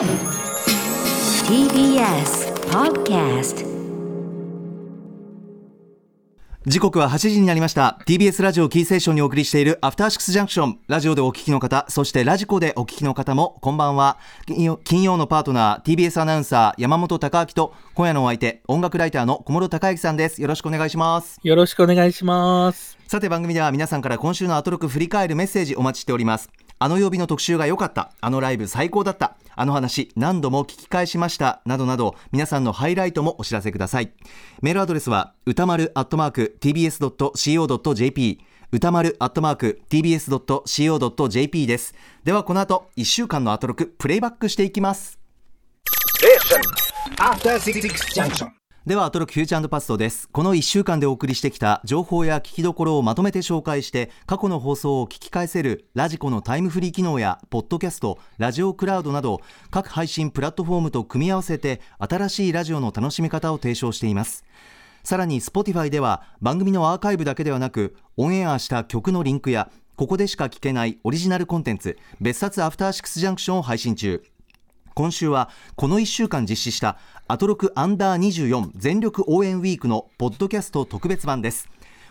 TBS Podcast 時刻は8時になりました。TBS ラジオキーセーションにお送りしているアフターシックスジャンクションラジオでお聞きの方そしてラジコでお聞きの方もこんばんは。金曜金曜のパートナー TBS アナウンサー山本貴明と今夜のお相手音楽ライターの小室孝之さんです。よろしくお願いします。よろしくお願いします。さて番組では皆さんから今週のアトロク振り返るメッセージお待ちしておりますあの曜日の特集が良かった。あのライブ最高だった。あの話何度も聞き返しました。などなど皆さんのハイライトもお知らせください。メールアドレスは歌丸アットマーク tbs.co.jp 歌丸アットマーク tbs.co.jp です。ではこの後1週間のアトロクプレイバックしていきます。えではアトロックフューチャーパストです。この1週間でお送りしてきた情報や聞きどころをまとめて紹介して過去の放送を聞き返せるラジコのタイムフリー機能やポッドキャストラジオクラウドなど各配信プラットフォームと組み合わせて新しいラジオの楽しみ方を提唱しています。さらに Spotify では番組のアーカイブだけではなくオンエアした曲のリンクやここでしか聞けないオリジナルコンテンツ別冊アフターシックスジャンクションを配信中。今週はこの1週間実施したアトロクアンダー24全力応援ウィークのポッドキャスト特別版です。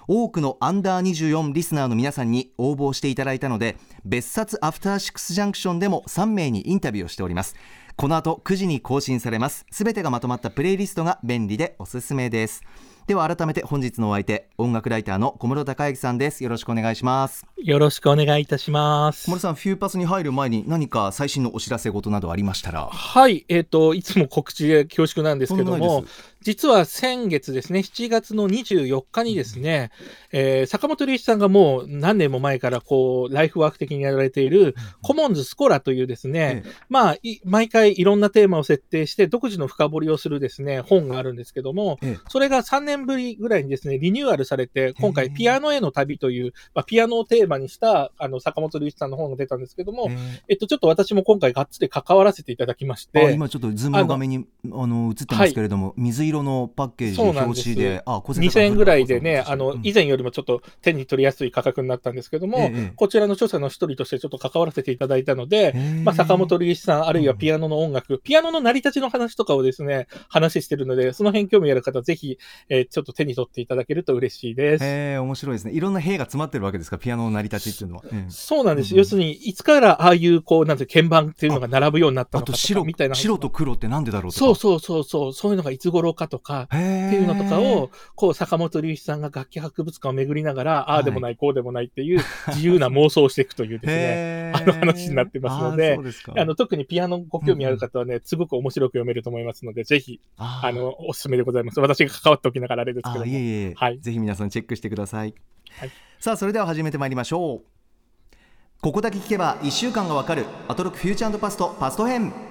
多くのアンダー24リスナーの皆さんに応募していただいたので別冊アフターシックスジャンクションでも3名にインタビューをしております。この後9時に更新されます。すべてがまとまったプレイリストが便利でおすすめです。では改めて本日のお相手音楽ライターの小室孝之さんです。よろしくお願いします。よろしくお願いいたします。小。室さんフューパスに入る前に何か最新のお知らせ事などありましたら。はい、えっ、と、いつも告知で恐縮なんですけども実は先月ですね、7月の24日にですね、えー坂本龍一さんがもう何年も前からこう、ライフワーク的にやられている、 commmons schola というですね、ええ。まあ、い毎回いろんなテーマを設定して、独自の深掘りをするですね、本があるんですけども、ええ。それが3年ぶりぐらいにですね、リニューアルされて、今回、ピアノへの旅という、まあ、ピアノをテーマにした、あの、坂本龍一さんの本が出たんですけども、えっと、ちょっと私も今回がっつり関わらせていただきまして、今ちょっとズームの画面にあの映ってますけれども、水色のパッケージ表紙で、あ、小2000円ぐらいでね、あの、以前前よりもちょっと手に取りやすい価格になったんですけども、ええこちらの著者の一人としてちょっと関わらせていただいたので、まあ、坂本龍一さん、あるいはピアノの音楽、ピアノの成り立ちの話とかをですね、話してるので、その辺興味ある方、ぜひ、えーちょっと手に取っていただけると嬉しいです。へえ面白いですね。いろんな兵が詰まってるわけですか、ピアノの成り立ちっていうのは。ええそうなんです。うん要するに、いつからああいう、こう、なんて鍵盤っていうのが並ぶようになったのかとか、あと白みたいな話白と黒ってなんでだろうとか。そうそうそうそう、そういうのがいつ頃かとか、へっていうのとかを、こう、坂本龍一さんが楽器博物館を巡りながら、ああでもない、こうでもないっていう自由な妄想をしていくというですね、あの話になってますのであの、特にピアノご興味ある方はね、すごく面白く読めると思いますので、ぜひ、あの、おすすめでございます。私が関わっておきながらあれですけあども。いえいえ、はい。ぜひ皆さんチェックしてください、はい。さあそれでは始めてまいりましょう。ここだけ聞けば1週間がわかるアトロックフューチャーパストパスト編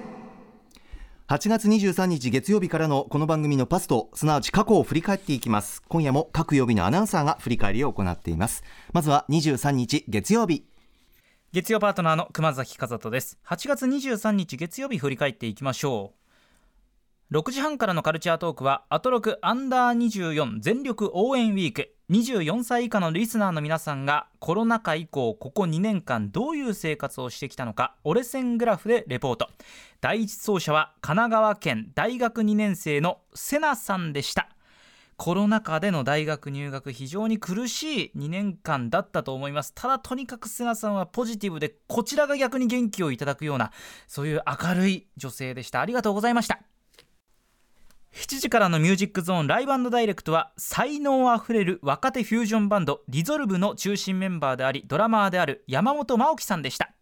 8月23日月曜日からのこの番組のパストすなわち過去を振り返っていきます。今夜も各曜日のアナウンサーが振り返りを行っています。まずは23日月曜日。月曜パートナーの熊崎和人です。8月23日月曜日振り返っていきましょう。6時半からのカルチャートークはアトロクアンダー24全力応援ウィーク。24歳以下のリスナーの皆さんがコロナ禍以降ここ2年間どういう生活をしてきたのか折れ線グラフでレポート。第一走者は神奈川県大学2年生のセナさんでした。コロナ禍での大学入学非常に苦しい2年間だったと思います。ただとにかくセナさんはポジティブでこちらが逆に元気をいただくようなそういう明るい女性でした。ありがとうございました。7時からのミュージックゾーンライブダイレクトは才能あふれる若手フュージョンバンドリゾルブの中心メンバーでありドラマーである山本真央さんでした。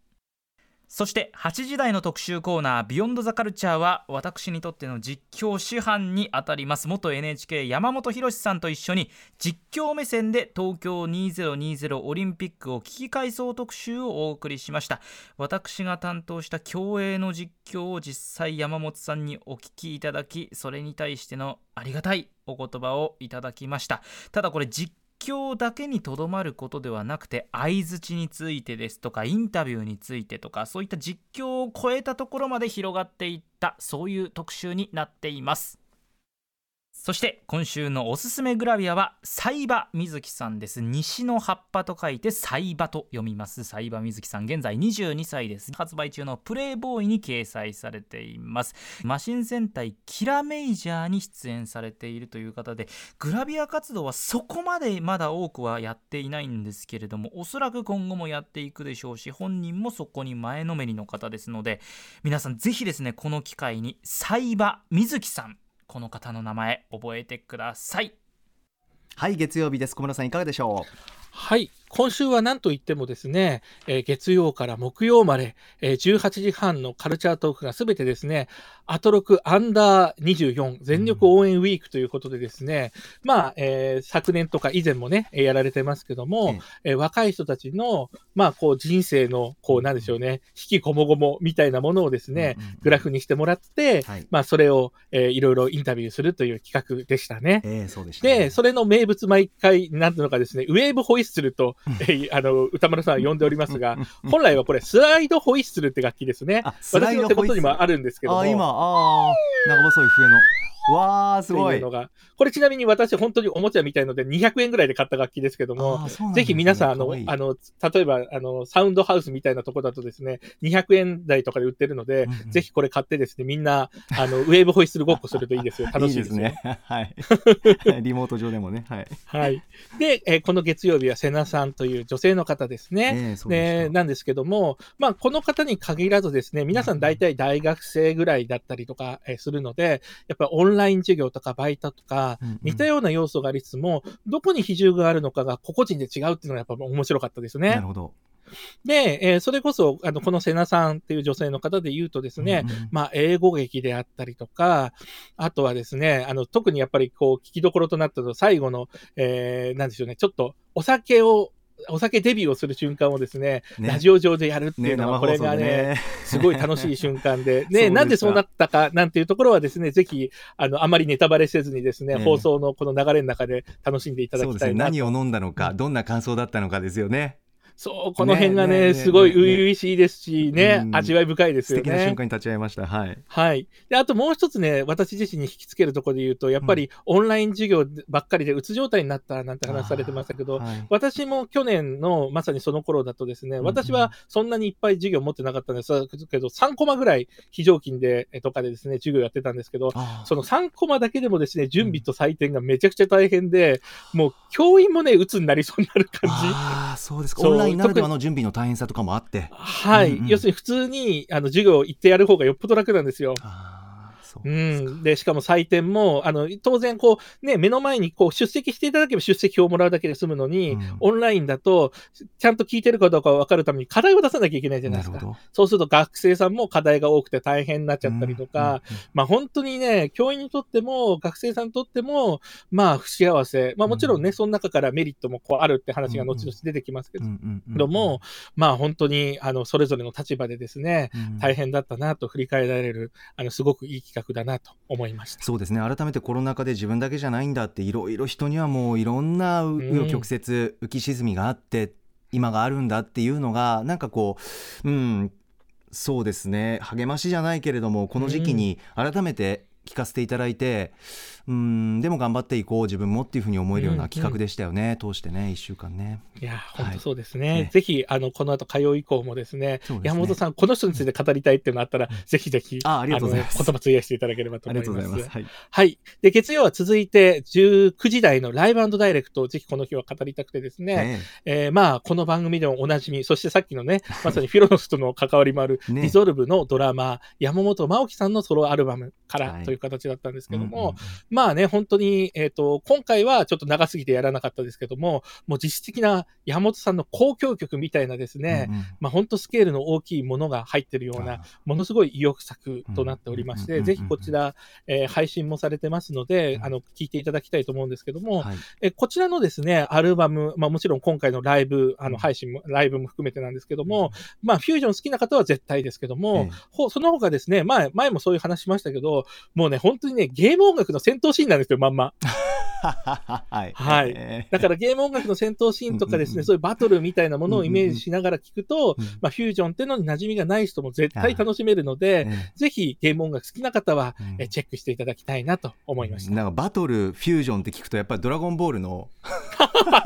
そして8時台の特集コーナー「ビヨンドザカルチャーは私にとっての実況師範にあたります。元 NHK 山本博さんと一緒に実況目線で東京2020オリンピックを聞き返そう特集をお送りしました。私が担当した競泳の実況を実際山本さんにお聞きいただきそれに対してのありがたいお言葉をいただきました。ただこれ実況況だけにとどまることではなくて相づちについてですとかインタビューについてとかそういった実況を超えたところまで広がっていったそういう特集になっています。そして今週のおすすめグラビアはサイバ水木さんです。西の葉っぱと書いてサイバと読みます。サイバ水木さん現在22歳です。発売中のプレイボーイに掲載されています。マシン戦隊キラメイジャーに出演されているという方でグラビア活動はそこまでまだ多くはやっていないんですけれどもおそらく今後もやっていくでしょうし本人もそこに前のめりの方ですので皆さんぜひですねこの機会にサイバ水木さんこの方の名前覚えてください。はい月曜日です。小村さんいかがでしょう？はい。今週は何と言ってもですね、えー月曜から木曜まで、えー18時半のカルチャートークがすべてですね、アトロクアンダー24全力応援ウィークということでですね、まあ、えー昨年とか以前もね、えーやられてますけども、えー若い人たちの、まあ、こう人生の、こうなんでしょうね、引きこもごもみたいなものをですね、うんうんうん。グラフにしてもらって、はい。まあ、それを、えーいろいろインタビューするという企画でしたね。ええそうでしたね。で、それの名物毎回、なんていうのかですね、ウェーブホイッスルと、えー あの、歌丸さんは呼んでおりますが、本来はこれ、スライドホイッスルって楽器ですね。私の手元にもあるんですけども。あ今ああ長細い笛のわあすごい。これちなみに私本当におもちゃみたいので200円ぐらいで買った楽器ですけども、ねぜひ皆さん、あのあの、例えば、あの、サウンドハウスみたいなとこだとですね、200円台とかで売ってるので、うんうんぜひこれ買ってですね、みんな、あの、ウェーブホイッスルごっこするといいですよ。楽しいですよ。いいですねはい リモート上でもねはいはい。で、えーこの月曜日は瀬名さんという女性の方ですね。ええそうでなんですけども、まあ、この方に限らずですね、皆さん大体大学生ぐらいだったりとか、えーするので、やっぱりオンライン授業とかバイトとか、似たような要素がありつつも、どこに比重があるのかが個々人で違うっていうのがやっぱ面白かったですね。なる。ほど。で、えーそれこそ、あの、この瀬名さんっていう女性の方で言うとですね、うんうん。まあ、英語劇であったりとか、あとはですね、あの、特にやっぱりこう、聞きどころとなったのは最後の、えーなんでしょうね、ちょっとお酒を、お酒デビューをする瞬間をですね、ね。ラジオ上でやるっていねうのが、生放送でこれがね、ね すごい楽しい瞬間で、ね、なんでそうなったかなんていうところはですね、ぜひ、あの、あまりネタバレせずにですね、ええ放送のこの流れの中で楽しんでいただきたいなと。何を飲んだのかどんな感想だったのかですよねそう、この辺がね、すごい初々しいですしね、うん。味わい深いです素よね。敵な瞬間に立ち会いました。はい。はい。で、あともう一つね、私自身に引きつけるところで言うと、やっぱりオンライン授業ばっかりでうつ状態になったなんて話されてましたけど、はい。私も去年のまさにその頃だとですね、うん。私はそんなにいっぱい授業持ってなかったんです。けど、3コマぐらい非常勤でえとかでですね、授業やってたんですけど、その3コマだけでもですね、準備と採点がめちゃくちゃ大変で、もう教員もね、鬱になりそうになる感じ。あーそうですか。オンラインならではの準備の大変さとかもあってはい、うんうん要するに普通にあの授業行ってやる方がよっぽど楽なんですよ。あうん、でしかも採点もあの当然こう、ね、目の前にこう出席していただけば出席表をもらうだけで済むのに、うん。オンラインだとちゃんと聞いてるかどうか分かるために課題を出さなきゃいけないじゃないですか。そうすると学生さんも課題が多くて大変になっちゃったりとか、まあ本当にね、教員にとっても学生さんにとっても、まあ不幸せ。まあもちろんね、うんその中からメリットもこうあるって話が後々出てきますけど、も、まあ本当にあのそれぞれの立場でですね、うん。大変だったなと振り返られる、あのすごくいい企画だなと思いました。そうですね。改めてコロナ禍で自分だけじゃないんだっていろいろ人にはもういろんなう紆余曲折、浮き沈みがあって今があるんだっていうのがなんかこううんそうですね。励ましじゃないけれどもこの時期に改めて聞かせていただいて、うん、でも頑張っていこう自分もっていうふうに思えるような企画でしたよね、通してね1週間ね。いや、はい。本当そうですね。ねぜひ、あの、この後、火曜以降もですね、ね。山本さん、この人について語りたいっていうのがあったら、ぜひぜひ、あありがとうございます。の言葉費やしていただければとあ思います。りがとうございます。はい、はい。で、月曜は続いて、19時台のライブダイレクトをぜひこの日は語りたくてですね、ええ。ーまあ、この番組でもおなじみ、そしてさっきのね、まさにフィロノスとの関わりもある、ね。ディゾルブのドラマ、山本真央樹さんのソロアルバムからはい。という形だったんですけども、うんうんうんまあね、本当に、えっ、と、今回はちょっと長すぎてやらなかったですけども、もう実質的な山本さんの交響曲みたいなですね、うんうん。まあ本当スケールの大きいものが入ってるようなあ、ものすごい意欲作となっておりまして、うんぜひこちら、えー配信もされてますので、うんあの、聞いていただきたいと思うんですけども、はい。えこちらのですね、アルバム、まあもちろん今回のライブ、あうん。の配信も、ライブも含めてなんですけども、まあフュージョン好きな方は絶対ですけども、ええほその他ですね、前、前もそういう話しましたけど、もうね、本当にね、ゲーム音楽の戦闘シーンなんですよ、まんま。はい。はい。えー。だからゲーム音楽の戦闘シーンとかですね、うんうんうん。そういうバトルみたいなものをイメージしながら聞くと、うんまあ、フュージョンっていうのに馴染みがない人も絶対楽しめるので、えぜひゲーム音楽好きな方は、うん。えチェックしていただきたいなと思いました。なんかバトルフュージョンって聞くとやっぱりドラゴンボールの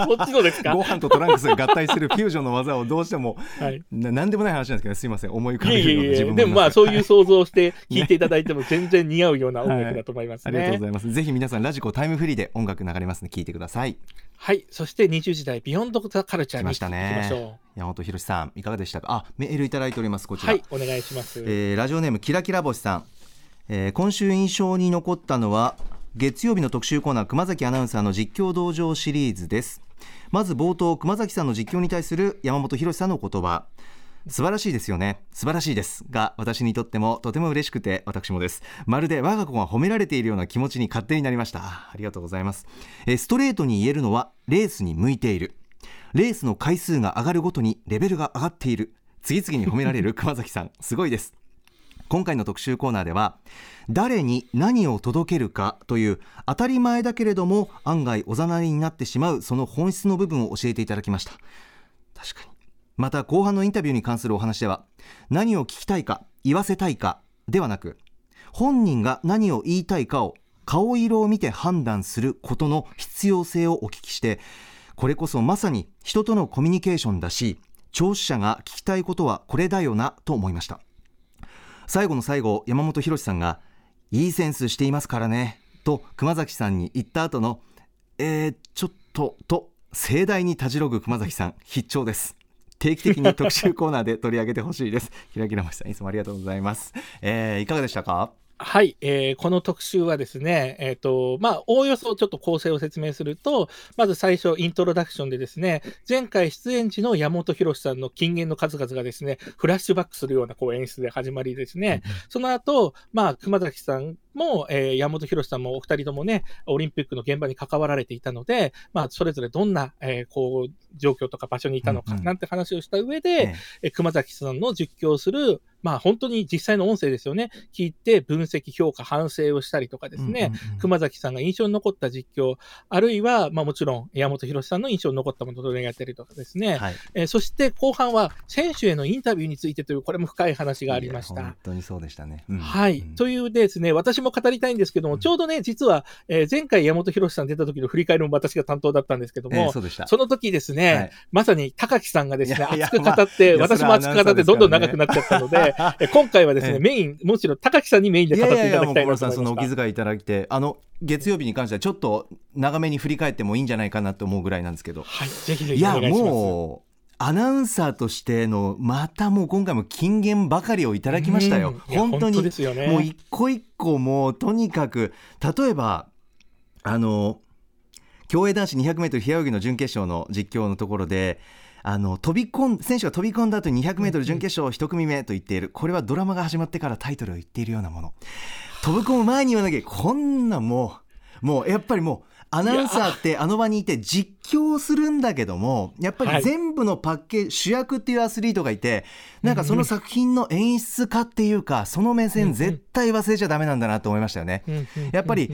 こっちのですか？ご飯とトランクスが合体するフュージョンの技をどうしてもはい。ななんでもない話なんですけどすいません。思い浮かべるの自分で。もまあそういうう想像をして聞いていただいても全然似合うような音楽だと思いますありがとうね。ございます。ぜひ皆さんラジコタイムフリーで音楽流れますので聞いてくださいはい。そして20時代ビヨンドザカルチャーにましたね山本博さんいかがでしたか？あメールいただいておりますこう。ちら、はい。お願いします。えーラジオネームキラキラ星さん、えー今週印象に残ったのは月曜日の特集コーナー熊崎アナウンサーの実況道場シリーズですまず冒頭熊崎さんの実況に対する山本博さんの言葉素晴らしいですよね。素晴らしいですが私にとってもとても嬉しくて私もです。まるで我が子が褒められているような気持ちに勝手になりました。ありがとうございます、えストレートに言えるのはレースに向いている。レースの回数が上がるごとにレベルが上がっている。次々に褒められる 熊崎さん。すごいです。今回の特集コーナーでは誰に何を届けるかという当たり前だけれども案外おざなりになってしまうその本質の部分を教えていただきました。確かに。また後半のインタビューに関するお話では何を聞きたいか言わせたいかではなく本人が何を言いたいかを顔色を見て判断することの必要性をお聞きしてこれこそまさに人とのコミュニケーションだし聴取者が聞きたいことはこれだよなと思いました。最後の最後山本博さんが「いいセンスしていますからね」と熊崎さんに言った後の「えー、ちょっと」と盛大にたじろぐ熊崎さん必聴です。定期的に特集コーナーで取り上げてほしいです。ひらきらましさんいつもありがとうございます、えーいかがでしたか？はい、えーこの特集はですね、えっ、と、まあ、おおよそちょっと構成を説明すると、まず最初、イントロダクションでですね、前回出演時の山本博さんの金言の数々がですね、フラッシュバックするようなこう演出で始まりですね、その後、まあ、熊崎さんも、えー山本博さんもお二人ともね、オリンピックの現場に関わられていたので、まあ、それぞれどんな、えーこう、状況とか場所にいたのかうんうん。なんて話をした上で、ええ。えー熊崎さんの実況する、まあ本当に実際の音声ですよね。聞いて分析、評価、反省をしたりとかですね。うんうんうん。熊崎さんが印象に残った実況、あるいは、まあもちろん山本博さんの印象に残ったものを取り上げたりとかですね。はい。えーそして後半は選手へのインタビューについてという、これも深い話がありました。本。当にそうでしたね、うん。はい、うん。というですね、私も語りたいんですけども、うん。ちょうどね、実は、えー前回山本博さん出た時の振り返りも私が担当だったんですけども、えーそうでした。その時ですね、はい。まさに高木さんがですね、熱く語って、私も熱く語って、どんどん長くなっちゃったので、え今回はですね、ええ。メイン、もちろん高木さんにメインで語っていただきたいもう小なと室さんそのお。気遣いいただいてあの月曜日に関してはちょっと長めに振り返ってもいいんじゃないかなと思うぐらいなんですけど。はい、ぜひぜいやひお願いします。もうアナウンサーとしてのまたもう今回も金言ばかりをいただきましたよ。本当に。ですよね。もう一個一個もうとにかく例えばあの競泳男子 200m 平泳ぎの準決勝の実況のところであの飛び込ん選手が飛び込んだ後に 200m 準決勝一組目と言っている。これはドラマが始まってからタイトルを言っているようなもの。飛び込む前に言わなきゃこんなもうもうやっぱりもうアナウンサーってあの場にいて実況するんだけどもやっぱはい。り全部のパッケージ、主役っていうアスリートがいてなんかその作品の演出家っていうかその目線絶対忘れちゃダメなんだなと思いましたよね。やっぱり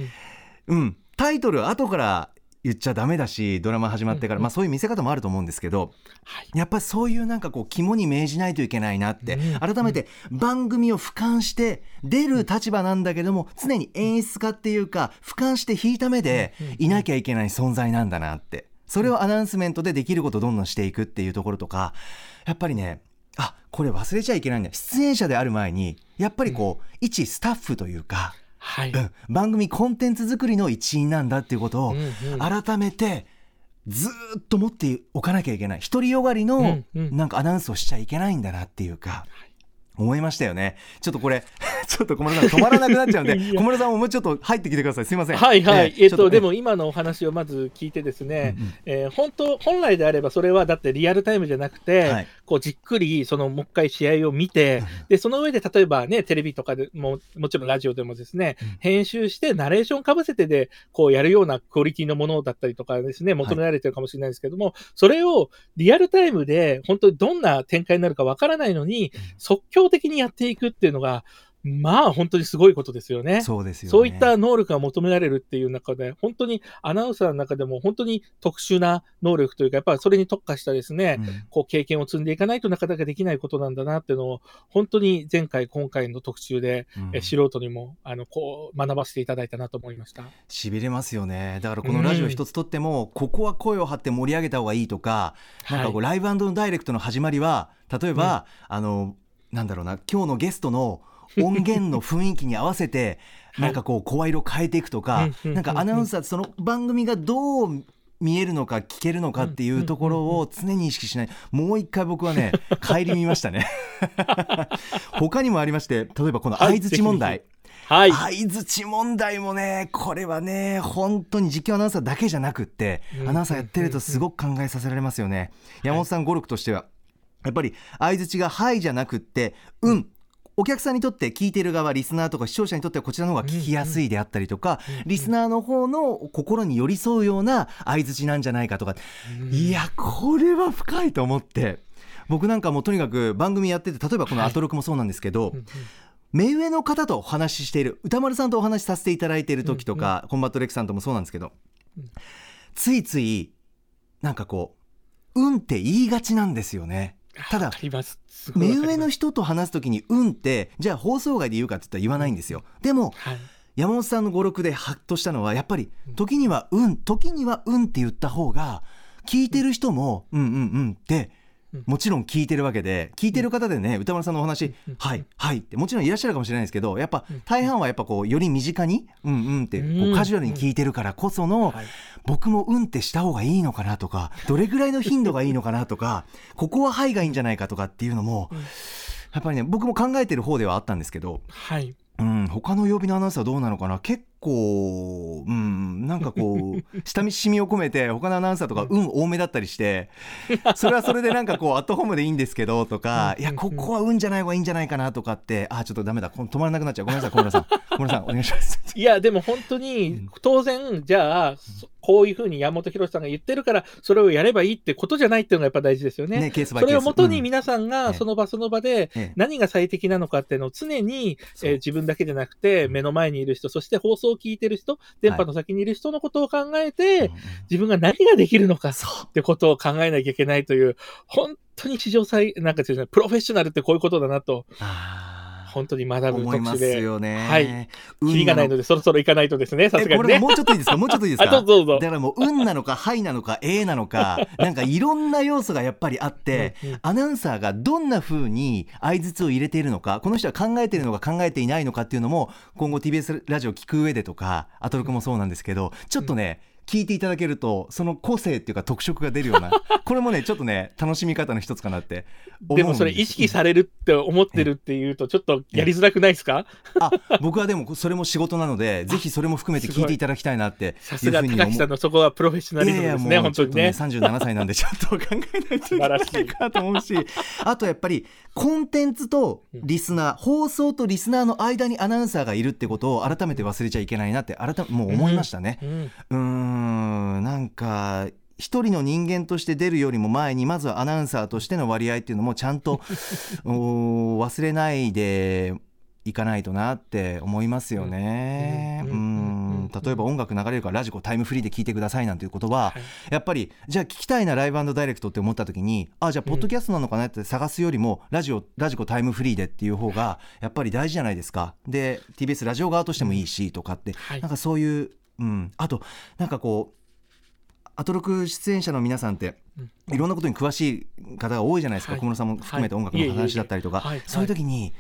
うん、タイトル後から言っちゃダメだしドラマ始まってから、まあ、そういう見せ方もあると思うんですけどはい。やっぱりそういうなんかこう肝に銘じないといけないなって、うん改めて番組を俯瞰して出る立場なんだけども常に演出家っていうか俯瞰して引いた目でいなきゃいけない存在なんだなって。それをアナウンスメントでできることをどんどんしていくっていうところとかやっぱりねあこれ忘れちゃいけないんだ出演者である前にやっぱりこう、一スタッフというか、はい。うん番組コンテンツ作りの一員なんだっていうことを改めてずーっと持っておかなきゃいけない独りよがりのなんかアナウンスをしちゃいけないんだなっていうか。思いましたよね。ちょっとこれ、ちょっと小室さん止まらなくなっちゃうんで、小室さんももうちょっと入ってきてください。すいません。はいはい。えっと、でも今のお話をまず聞いてですね、うんうんえー本当、本来であればそれはだってリアルタイムじゃなくて、はいこうじっくりそのもう一回試合を見て、で、その上で例えばね、テレビとかでも、もちろんラジオでもですね、うん。編集してナレーションかぶせてで、こうやるようなクオリティのものだったりとかですね、求められてるかもしれないですけども、それをリアルタイムで本当にどんな展開になるかわからないのに、即興的にやっていくっていうのが、まあ本当にすごいことですよね。そうですよね。そういった能力が求められるっていう中で、本当にアナウンサーの中でも本当に特殊な能力というか、やっぱりそれに特化したですね、うんこう経験を積んでいかないとなかなかできないことなんだなっていうのを、本当に前回、今回の特集で、うんえ素人にもあのこう学ばせていただいたなと思いました。しびれますよねだからこのラジオ一つとっても、ここは声を張って盛り上げた方がいいとか、なんかこうライブダイレクトの始まりは例えば、あのなんだろうな今日のゲストの音源の雰囲気に合わせて、はい。なんかこう声色変えていくとか、なんかアナウンサーってその番組がどう見えるのか聞けるのかっていうところを常に意識しない。もう一回僕はね帰り見ましたね。他にもありまして例えばこの相づち問題、はい。相づち問題もねこれはね本当に実況アナウンサーだけじゃなくってうんアナウンサーやってるとすごく考えさせられますよね。山本さん語録としてはやっぱり相づちが「はい」じゃなくって「うん」お客さんにとって聞いてる側リスナーとか視聴者にとってはこちらの方が聞きやすいであったりとかリスナーの方の心に寄り添うような相づちなんじゃないかとか。いやこれは深いと思って。僕なんかもうとにかく番組やってて例えばこの「アトロク」もそうなんですけど、うんうん。目上の方とお話ししている歌丸さんとお話しさせていただいている時とか、コンバットレックさんともそうなんですけど、うん。ついついなんかこう「うん」って言いがちなんですよね。ただ目上の人と話す時に「うん」ってじゃあ放送外で言うかって言ったら言わないんですよ。でもはい。山本さんの語録でハッとしたのはやっぱり時には「うん」時には「うん」って言った方が聞いてる人も「うんうんうん」ってうんもちろん聞いてるわけで聞いてる方でね歌丸さんのお話うん「はいはい」ってもちろんいらっしゃるかもしれないですけどやっぱうん。大半はやっぱこうより身近に「うんうん」ってこううんカジュアルに聞いてるからこそのはい。僕も「うん」ってした方がいいのかなとかどれぐらいの頻度がいいのかなとか ここは「はい」がいいんじゃないかとかっていうのもうん。やっぱりね僕も考えてる方ではあったんですけどはい。うん、他の曜日のアナウンサーはどうなのかな？結構、うん、なんかこう親しみを込めて他のアナウンサーとか運多めだったりしてそれはそれでなんかこうアットホームでいいんですけどとかうんいやここは運じゃない方がいいんじゃないかなとかってあちょっとダメだ。こ止まらなくなっちゃう。ごめんなさい小村さん小村さんお願いします。いや、でも本当うにん、当然、じゃあ、そこういうふうに山本博さんが言ってるから、それをやればいいってことじゃないっていうのがやっぱ大事ですよね。ねそれをもとにうん。皆さんえがえその場その場でええ。何が最適なのかっていうのを常に、えー自分だけじゃなくて目の前にいる人、そして放送を聞いてる人、電波の先にいる人のことを考えて、うんうん。自分が何ができるのかっそうてことを考えなきゃいけないという、本当に史上最、なんかですね、プロフェッショナルってこういうことだなと、あー本当に学ぶ思います特集で。よね。はい運キリがないのので、そろそろ行かないとですね、さすがにね。えこれもうちょっといいですか？もうちょっといいですあ、かどうぞどうぞだ。からもう運なのかはいなのかええなのか なんかいろんな要素がやっぱりあって、うんうんアナウンサーがどんな風に相槌を入れているのかこの人は考えているのか考えていないのかっていうのも今後 TBS ラジオ聞く上でとかアトロクもそうなんですけどちょっとね、聞いていただけるとその個性っていうか特色が出るような これもねちょっとね楽しみ方の一つかなって思うんでもそれ意識されるって思ってるっていうと、ちょっとやりづらくないですか？あ僕はでもそれも仕事なのでぜひそれも含めて聞いていただきたいなってさすが高木さんのそこはプロフェッショナリズムですね、もう本当にね。ちょっと37歳なんでちょっと考えないといけないかなと思うしあとやっぱりコンテンツとリスナー、放送とリスナーの間にアナウンサーがいるってことを改めて忘れちゃいけないなって改めもう思いましたね。うんうーんなんか一人の人間として出るよりも前にまずはアナウンサーとしての割合っていうのもちゃんと お忘れないでいかないとなって思いますよね。ううん例えば音楽流れるからラジコタイムフリーで聞いてくださいなんていう言葉ははい。やっぱりじゃあ聞きたいなライブダイレクトって思った時にあじゃあポッドキャストなのかなって探すよりもラジオラジコタイムフリーでっていう方がやっぱり大事じゃないですか。で TBS ラジオ側としてもいいしとかってはい。なんかそういう、うん、あとなんかこうアトロク出演者の皆さんってうん。いろんなことに詳しい方が多いじゃないですか、はい。小室さんも含めて音楽の話だったりとか、はい。そういう時に、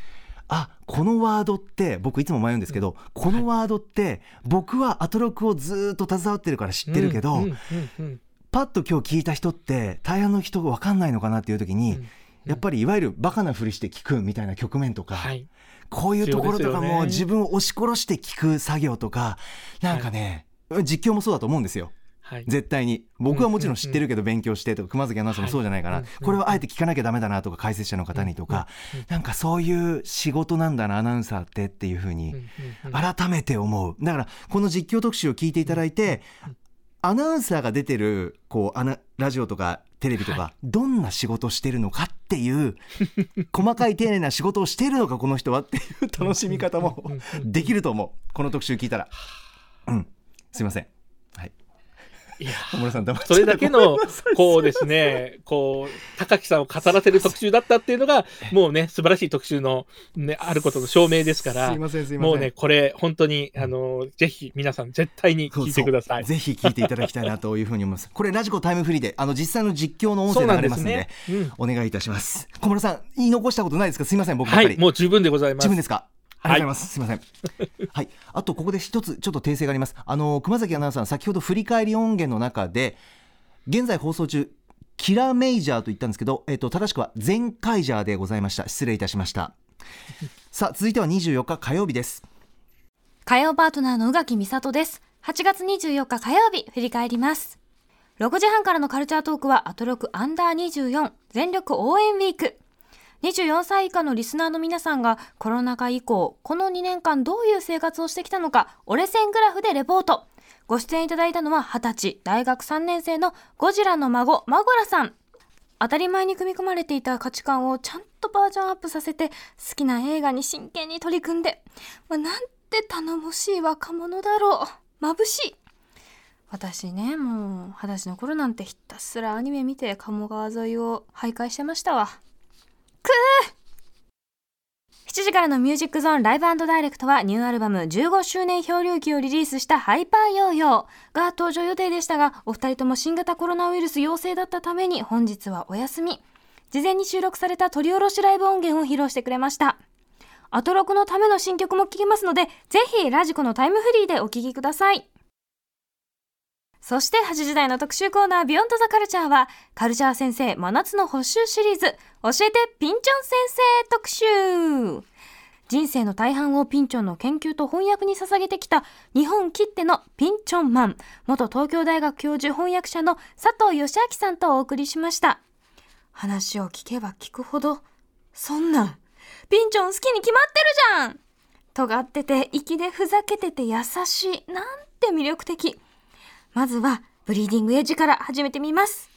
あこのワードって僕いつも迷うんですけど、このワードって僕はアトロクをずっと携わってるから知ってるけど、うん。うん。うん。パッと今日聞いた人って大半の人が分かんないのかなっていう時に、うん。やっぱりいわゆるバカなふりして聞くみたいな局面とか、はい。こういうところとかも自分を押し殺して聞く作業とかなんかね、実況もそうだと思うんですよ。はい。絶対に。僕はもちろん知ってるけど勉強してとか熊崎アナウンサーもそうじゃないかな、はいこれはあえて聞かなきゃダメだなとか解説者の方にとか、なんかそういう仕事なんだなアナウンサーってっていうふうに改めて思う。だからこの実況特集を聞いていただいてアナウンサーが出てるこうアナラジオとかテレビとか、どんな仕事してるのかっていう 細かい丁寧な仕事をしているのかこの人はっていう楽しみ方もできると思う。この特集聞いたら。うん。すいません。はい小室さん黙それだけの、こうですね、こう、高木さんを語らせる特集だったっていうのが、もうね、素晴らしい特集の、ね、あることの証明ですからすい、ませんすいませんもうね、これ、本当に、あの、ぜひ皆さん絶対に聞いてください。ぜひ聞いていただきたいなというふうに思います。これラジコタイムフリーであの実際の実況の音声そうなんで流れますすのでね。うんお願いいたします。小室さん言い残したことないですか？すいません僕。はい、もう十分でございます。自分ですか？ありがとうございます。すみません。はい。あとここで一つちょっと訂正があります。あの熊崎アナウンサー先ほど振り返り音源の中で現在放送中キラーメイジャーと言ったんですけど、えっと正しくは全カイジャーでございました。失礼いたしました。さあ続いては24日火曜日です。火曜パートナーの宇垣美里です。8月24日火曜日、振り返ります。6時半からのカルチャートークは、アトロクアンダー24全力応援ウィーク。24歳以下のリスナーの皆さんがコロナ禍以降、この2年間どういう生活をしてきたのか、折れ線グラフでレポート。ご出演いただいたのは20歳、大学3年生のゴジラの孫、マゴラさん。当たり前に組み込まれていた価値観をちゃんとバージョンアップさせて好きな映画に真剣に取り組んで、まあ、なんて頼もしい若者だろう眩しい私ねもう二十歳の頃なんてひたすらアニメ見て鴨川沿いを徘徊してましたわ7時からのミュージックゾーンライブダイレクトはニューアルバム15周年漂流記をリリースしたハイパーヨーヨーが登場予定でしたがお二人とも新型コロナウイルス陽性だったために本日はお休み。事前に収録された取り下ろしライブ音源を披露してくれました。アトロクのための新曲も聴けますので、ぜひラジコのタイムフリーでお聴きください。そして8時台の特集コーナービヨンドザカルチャーは、カルチャー先生真夏の補習シリーズ、教えてピンチョン先生特集人生の大半をピンチョンの研究と翻訳に捧げてきた日本きってのピンチョンマン、元東京大学教授翻訳者の佐藤義明さんとお送りしました。話を聞けば聞くほど、そんなん、ピンチョン好きに決まってるじゃん尖ってて、粋でふざけてて優しい。なんて魅力的。まずは、ブリーディングエッジから始めてみます。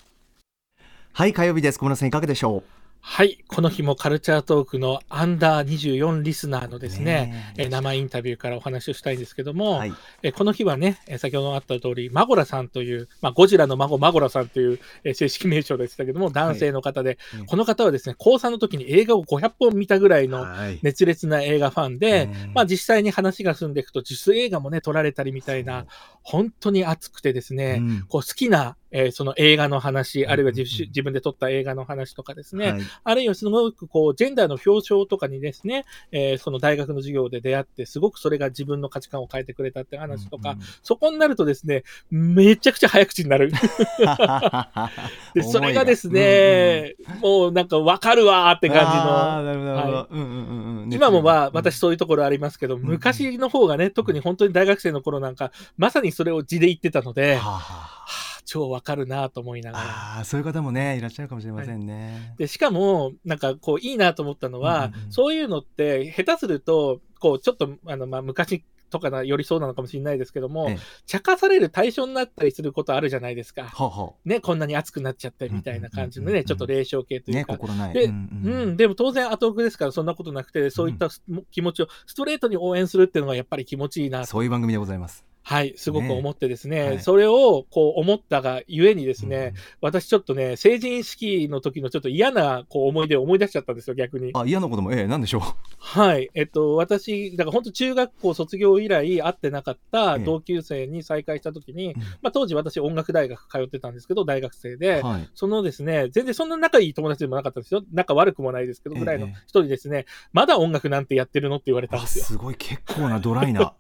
はい火曜日です。小室さんいかがでしょう？はい。この日もカルチャートークのアンダー24リスナーのですね、ねええー生インタビューからお話をしたいんですけども、はい。えーこの日はね、えー先ほどあった通り、マゴラさんという、まあ、ゴジラの孫マゴラさんという、えー正式名称でしたけども、男性の方で、うんこの方はですね、高3の時に映画を500本見たぐらいのはい。熱烈な映画ファンで、うんまあ実際に話が進んでいくと、実映画もね、撮られたりみたいな、本当に熱くてですね、うんこう好きな、えーその映画の話、あるいは自,、分で撮った映画の話とかですね、はい。あるいはすごくこう、ジェンダーの表彰とかにですね、えーその大学の授業で出会って、すごくそれが自分の価値観を変えてくれたって話とか、うんうんそこになるとですね、めちゃくちゃ早口になる。で、それがですね、もうなんかわかるわーって感じの。あーなるほど。なるほどはうんうんうんうん。今もまあ、うん。私そういうところありますけど、ん昔の方がね、特に本当に大学生の頃なんか、まさにそれを字で言ってたので、ははあはあ超わかるなと思いながら。あそういう方もねいらっしゃるかもしれませんね。で、しかも、なんかこう、いいなと思ったのは、うんうんうんそういうのって、下手すると、こう、ちょっと、あの、まあ、昔とかな、よりそうなのかもしれないですけども、ええ茶化される対象になったりすることあるじゃないですか。はあはね、こんなに熱くなっちゃってみたいな感じのね、うんうんうんうんちょっと霊障系というか。心ない。で、ううんんでも当然後奥ですからそんなことなくて、そういったす気持ちをストレートに応援するっていうのがやっぱり気持ちいいなとそういう番組でございます。はい、すごく思ってですね、ねはいそれをこう思ったがゆえにですね、うん私ちょっとね、成人式の時のちょっと嫌なこう思い出を思い出しちゃったんですよ、逆に。あ嫌なことも？ええなんでしょう？はい。えっと、私、だから本当中学校卒業以来会ってなかったええ同級生に再会した時に、うんまあ当時私音楽大学通ってたんですけど、大学生で、はい。そのですね、全然そんな仲いい友達でもなかったんですよ。仲悪くもないですけど、ぐらいのええ一人ですね、まだ音楽なんてやってるの？って言われたんあですよ。すごい結構なドライな。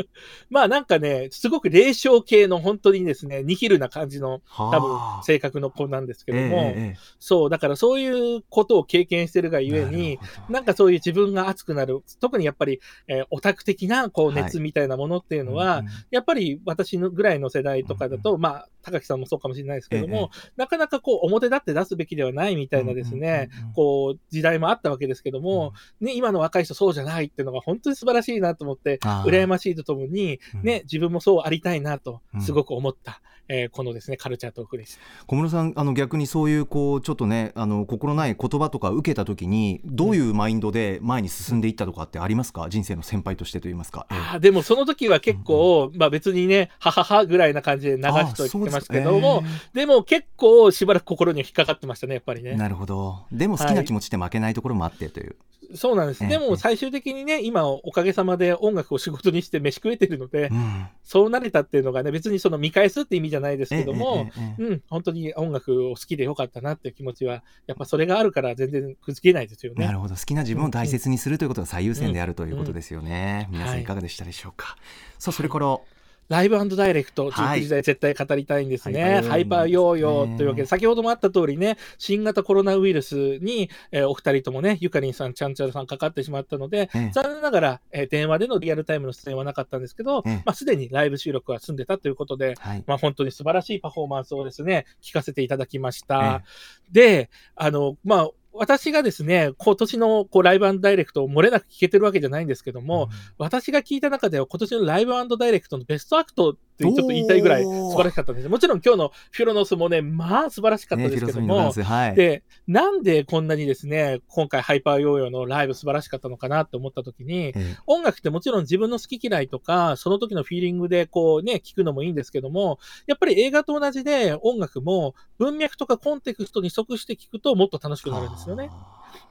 まあなんかね、すごく霊障系の本当にですね、ニヒルな感じの多多分性格の子なんですけども、ええそう、だからそういうことを経験してるがゆえに、なんかそういう自分が熱くなる、特にやっぱり、えーオタク的なこうはい熱みたいなものっていうのは、うんうん。やっぱり私のぐらいの世代とかだと、うまあ、高木さんもそうかもしれないですけども、えなかなかこう表立って出すべきではないみたいなですね、うんうんうんうん。こう時代もあったわけですけども、ね、今の若い人そうじゃないっていうのが本当に素晴らしいなと思って、羨ましいとともに、うん。ね、自分もそうありたいなとうん。すごく思った、えーこのですねカルチャートークでした。小室さんあの逆にそういうこうちょっとねあの心ない言葉とか受けた時にどういうマインドで前に進んでいったとかってありますか？人生の先輩としてといいますか、ええ。あーでもその時は結構、まあ別にね、はははぐらいな感じで流しといてますけども、でも結構しばらく心に引っかかってましたね、やっぱりね。なるほど。でも好きな気持ちって負けないところもあってという、そうなんです。ええでも最終的にね、今おかげさまで音楽を仕事にして飯食えてるので、うん。そうなれたっていうのがね、別にその見返すって意味じゃないですけども、うん、本当に音楽を好きでよかったなっていう気持ちは、やっぱそれがあるから全然くじけないですよね。なるほど。好きな自分を大切にするということが最優先であるということですよね、皆さはいん。いかがでしたでしょうか、さあそれから、ライブダイレクト、はい。19時代絶対語りたいんですね。ハハイパーヨヨーヨーというわけで、先ほどもあった通りね、新型コロナウイルスに、えーお二人ともね、ゆかりんさん、ちゃんちゃらさんかかってしまったので、ええ残念ながら、えー電話でのリアルタイムの出演はなかったんですけど、ええまあ、すでにライブ収録は済んでたということで、はい。まあ、本当に素晴らしいパフォーマンスをですね、聞かせていただきました。え。で、あの、まあ、私がですね、今年のこうライブダイレクトを漏れなく聞けてるわけじゃないんですけども、私が聞いた中では今年のライブダイレクトのベストアクトってちょっと言いたいぐらい素晴らしかったんです。もちろん今日のフィロのスもね、まあ素晴らしかったね、ですけども、スはい。で、なんでこんなにですね、今回ハイパーヨーヨーのライブ素晴らしかったのかなって思った時に、ええ音楽ってもちろん自分の好き嫌いとか、その時のフィーリングでこうね、聞くのもいいんですけども、やっぱり映画と同じで音楽も文脈とかコンテクストに即して聞くともっと楽しくなるんですよね。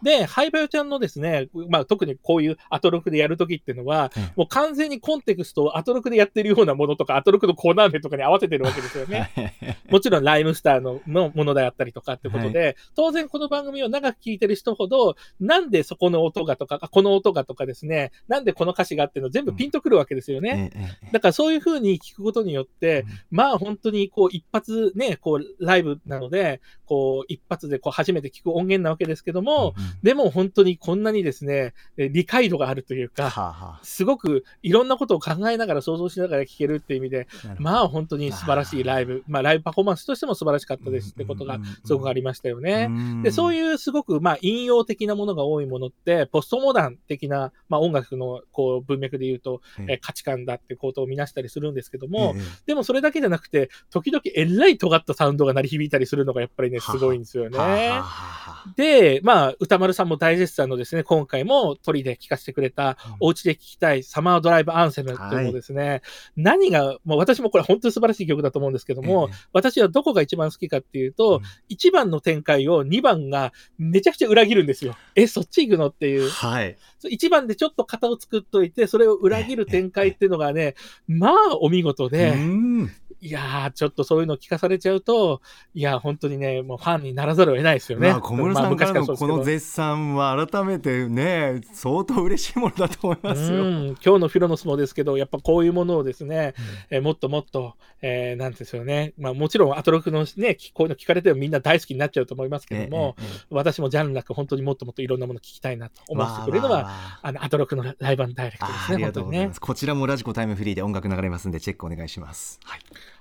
で、ハイバヨちゃんのですね、まあ特にこういうアトロクでやるときっていうのは、ええもう完全にコンテクストをアトロクでやってるようなものとか、アトロクのコーナー名とかに合わせてるわけですよね。もちろんライムスターののものであったりとかってことで、当然この番組を長く聞いてる人ほど、なんでそこの音がとか、あこの音がとかですね、なんでこの歌詞がっていうの全部ピンとくるわけですよね。ええええ。だからそういうふうに聞くことによって、うん。まあ本当にこう一発ね、こうライブなので、こう一発でこう初めて聞く音源なわけですけども、うんうん。でも本当にこんなにですね、え理解度があるというか、はあはすごくいろんなことを考えながら想像しながら聞けるっていう意味で、まあ本当に素晴らしいライブ、まあライブパフォーマンスとしても素晴らしかったですってことがすごくありましたよね。で、そうういうすごく、まあ、引用的なものが多いものって、ポストモダン的な、まあ、音楽の、こう、文脈で言うと、え価値観だってことを見なしたりするんですけども、ええ。でもそれだけじゃなくて、時々えらい尖ったサウンドが鳴り響いたりするのがやっぱりね、すごいんですよね。はあはあはあ。で、まあ、歌丸さんも大絶賛のですね、今回も鳥で聴かせてくれた、お家で聴きたいサマードライブアンセムっていうのをですね、何が、もう私もこれ本当に素晴らしい曲だと思うんですけども、ええ。私はどこが一番好きかっていうと、うん。1番の展開を2番がめちゃくちゃ裏切るんですよ。え、そっち行くのっていう。はい1番でちょっと型を作っといて、それを裏切る展開っていうのがね、まあお見事で、うんいやー、ちょっとそういうの聞かされちゃうと、いや、本当にね、もうファンにならざるを得ないですよね。まあ、小室さんからのこの絶賛は改めてね相当嬉しいものだと思いますよ。今日のフィロノスもですけど、やっぱこういうものをですね、えーもっともっと、えーなんですよね、まあもちろんアトロクのね、こういうの聞かれてもみんな大好きになっちゃうと思いますけども、ええええ私もジャンルなく本当にもっともっといろんなもの聞きたいなと思わせてくれるのは、わあわあわああの、アトロクのライブダイレクトですね、あありがとうございます。。こちらもラジコタイムフリーで音楽流れますんでチェックお願いします。はい、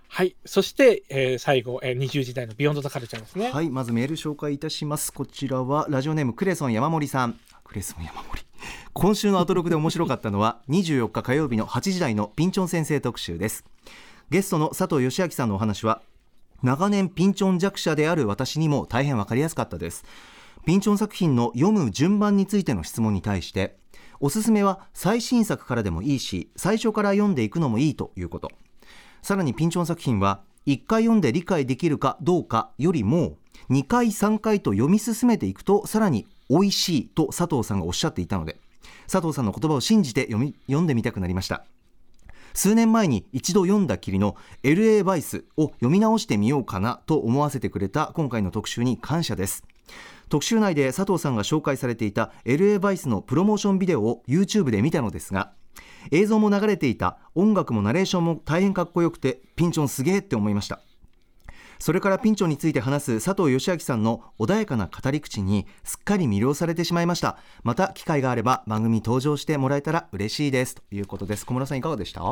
はい。そして、えー最後、えー20時代のビヨンドザカルチャーですね。はい、まずメール紹介いたします。こちらはラジオネームクレソン山森さん。クレソン山森。今週のアトロクで面白かったのは24日火曜日の8時台のピンチョン先生特集です。ゲストの佐藤義明さんのお話は長年ピンチョン弱者である私にも大変わかりやすかったです。ピンチョン作品の読む順番についての質問に対しておすすめは最新作からでもいいし最初から読んでいくのもいいということ。さらにピンチョン作品は1回読んで理解できるかどうかよりも2回3回と読み進めていくとさらに美味しいと佐藤さんがおっしゃっていたので佐藤さんの言葉を信じて読み読んでみたくなりました。数年前に一度読んだきりの LA バイスを読み直してみようかなと思わせてくれた今回の特集に感謝です。特集内で佐藤さんが紹介されていた LA バイスのプロモーションビデオを YouTube で見たのですが映像も流れていた。音楽もナレーションも大変かっこよくてピンチョンすげえって思いました。それからピンチョンについて話す佐藤義明さんの穏やかな語り口にすっかり魅了されてしまいました。また機会があれば番組登場してもらえたら嬉しいです。ということです。小村さんいかがでした？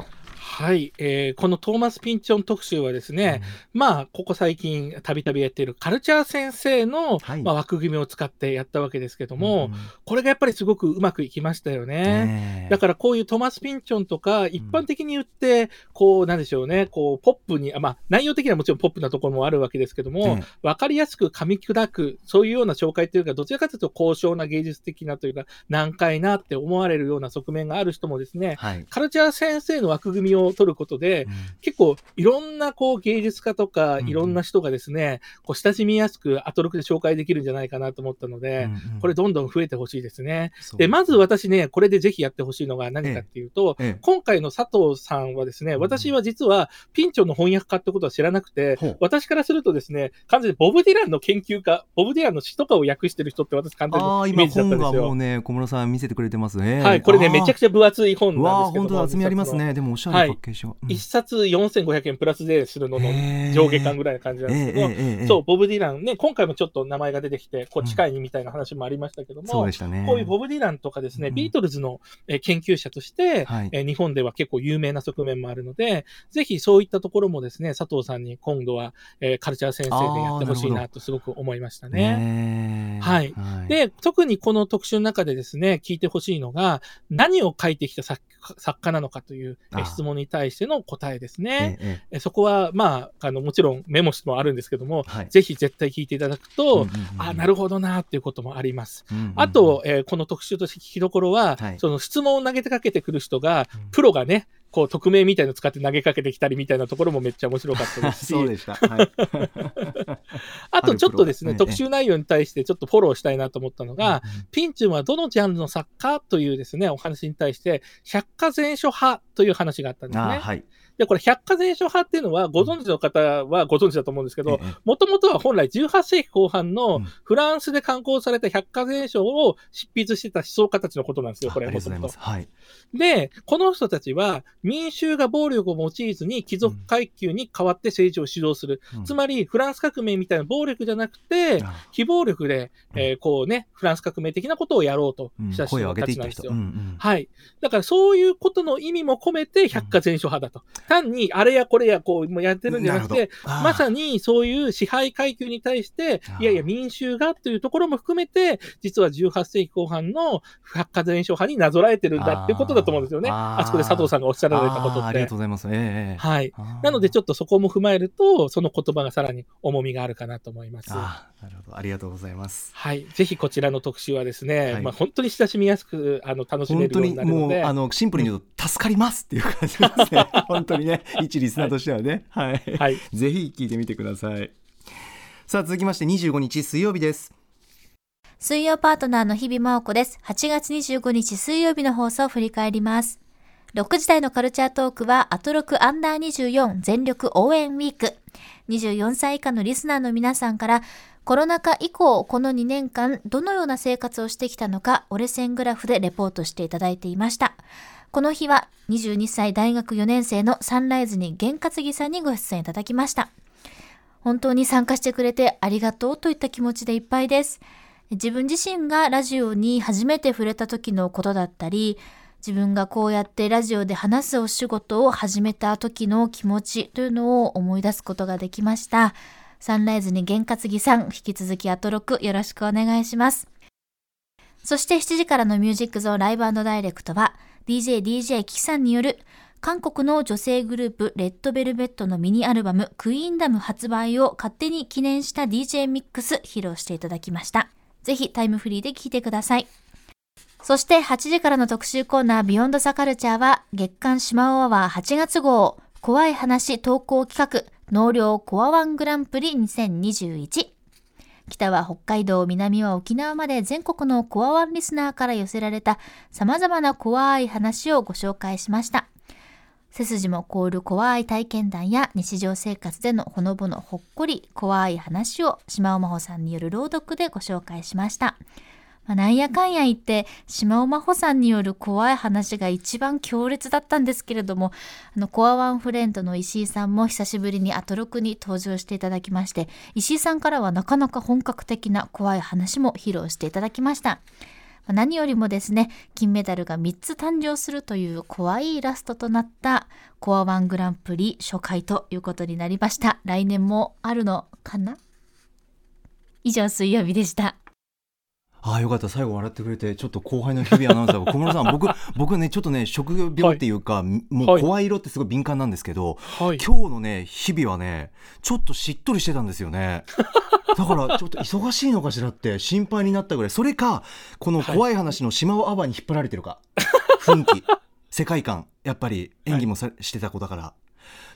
はい、えーこのトーマス・ピンチョン特集はですね、まあ、ここ最近たびたびやっているカルチャー先生の、はい。まあ、枠組みを使ってやったわけですけども、うんこれがやっぱりすごくうまくいきましたよね。ねえ。だからこういうトーマス・ピンチョンとか、一般的に言って、こう、なんでしょうね、こう、ポップに、あまあ、内容的にはもちろんポップなところもあるわけですけども、ええ。わかりやすく噛み砕く、そういうような紹介というか、どちらかというと高尚な芸術的なというか、難解なって思われるような側面がある人もですね、はい、カルチャー先生の枠組みを取ることで、うん。結構いろんなこう芸術家とかうんうん。いろんな人がですね、こう親しみやすくアトロクで紹介できるんじゃないかなと思ったので、うんうんこれどんどん増えてほしいですね。で、まず私ね、これでぜひやってほしいのが何かっていうと、ええ。今回の佐藤さんはですね、うん私は実はピンチョンの翻訳家ってことは知らなくて私からするとですね、完全にボブ・ディランの研究家、ボブ・ディランの詩とかを訳してる人って私完全にイメー今ジだったんですよ。本がもう。ね小室さん見せてくれてますね。はい、これね、めちゃくちちゃ分厚い本なんですけども。本当だ厚みありますね。でもおしゃれなパッケージを、うん。一冊4500円プラスでするのの上下感ぐらいな感じなんですけど、ええええええ。そう、ボブ・ディランね、今回もちょっと名前が出てきて、こう近いにみたいな話もありましたけども、そうでしたね。こういうボブ・ディランとかですね、うん。ビートルズのえー研究者として、はい。えー日本では結構有名な側面もあるので、ぜひそういったところもですね、佐藤さんに今度は、えーカルチャー先生でやってほしいなとすごく思いましたね。ねえはい。で、特にこの特集の中でですね、聞いてほしいのが、何を書いてきた作家作家なのかという質問に対しての答えですね。ええええ。そこは、まあ、あの、もちろんメモもあるんですけどもえ、はい。ぜひ絶対聞いていただくと、うんうんうんあ、なるほどなっていうこともあります。うんうんうん。あと、えーこの特集として聞きどころは、はい。その質問を投げてかけてくる人が、うん。プロがね、こう、匿名みたいの使って投げかけてきたりみたいなところもめっちゃ面白かったですし、そうでした。はい。あとちょっとですね、特集内容に対してちょっとフォローしたいなと思ったのが、うんピンチュンはどのジャンルの作家というですね、お話に対して、百科全書派という話があったんですね。あはい。で、これ百科全書派っていうのは、ご存知の方はご存知だと思うんですけど、ええもともとは本来18世紀後半のうんフランスで刊行された百科全書を執筆してた思想家たちのことなんですよ、これあありがとうござい元々ます。はい。で、この人たちは民衆が暴力を用いずに貴族階級に代わって政治を指導する。うんつまり、フランス革命みたいな暴力じゃなくて、あ非暴力で、うんえーこうね、フランス革命的なことをやろうとうんした人声を上げていったちなんですよ。うんうんはい。だからそういうことの意味も込めて百科全書派だと。単にあれやこれやこうやってるんじゃなくて、ままさにそういう支配階級に対していやいや民衆がというところも含めて、実は18世紀後半の百科全書派になぞらえてるんだっていうことだと思うんですよね。あそこで佐藤さんがおっしゃられたことってありがとう。ございます。ええええはい。なのでちょっとそこも踏まえると、その言葉がさらに重みがあるかなと思います。なるほど。ありがとうございます。はい。ぜひこちらの特集はですね、はいまあ本当に親しみやすくあの楽しめ本当にるようになるので。もうあのシンプルに言うと助かりますっていう感じですね。本当にね一リスナーとしてはね。はい。はい。ぜひ聞いてみてください。さあ続きまして25日水曜日です。水曜パートナーの日々真央子です。8月25日水曜日の放送を振り返ります。6時台のカルチャートークは、アトロクアンダー24全力応援ウィーク。24歳以下のリスナーの皆さんから、コロナ禍以降、この2年間、どのような生活をしてきたのか、折れ線グラフでレポートしていただいていました。この日は、22歳大学4年生のサンライズに験担ぎさんにご出演いただきました。本当に参加してくれてありがとうといった気持ちでいっぱいです。自分自身がラジオに初めて触れた時のことだったり、自分がこうやってラジオで話すお仕事を始めた時の気持ちというのを思い出すことができました。サンライズに験担ぎさん、引き続きアトロクよろしくお願いします。そして7時からのミュージックゾーンライブダイレクトは DJ DJ キキさんによる韓国の女性グループレッドベルベットのミニアルバムクイーンダム発売を勝手に記念した DJ ミックス披露していただきました。ぜひタイムフリーで聴いてください。そして8時からの特集コーナービヨンドザカルチャーは月刊シマオアワー8月号怖い話投稿企画納涼コアワングランプリ2021北は北海道、南は沖縄まで全国のコアワンリスナーから寄せられた様々な怖い話をご紹介しました。背筋も凍る怖い体験談や日常生活でのほのぼのほっこり怖い話を島尾真帆さんによる朗読でご紹介しました。まあ、なんやかんや言って島尾真帆さんによる怖い話が一番強烈だったんですけれどもあのコアワンフレンドの石井さんも久しぶりにアトロクに登場していただきまして石井さんからはなかなか本格的な怖い話も披露していただきました。まあ何よりもですね金メダルが3つ誕生するという怖いイラストとなったコアワングランプリ初回ということになりました。来年もあるのかな？以上水曜日でした。ああよかった。最後笑ってくれてちょっと後輩の日々アナウンサーが小室さん僕 僕ねちょっとね職業病っていうか、もう怖い。色ってすごい敏感なんですけど、はい。今日のね日々はねちょっとしっとりしてたんですよね。だからちょっと忙しいのかしらって心配になったぐらい。それかこの怖い話の島尾アバに引っ張られてるか。雰囲気世界観。やっぱり演技もさ、してた子だから。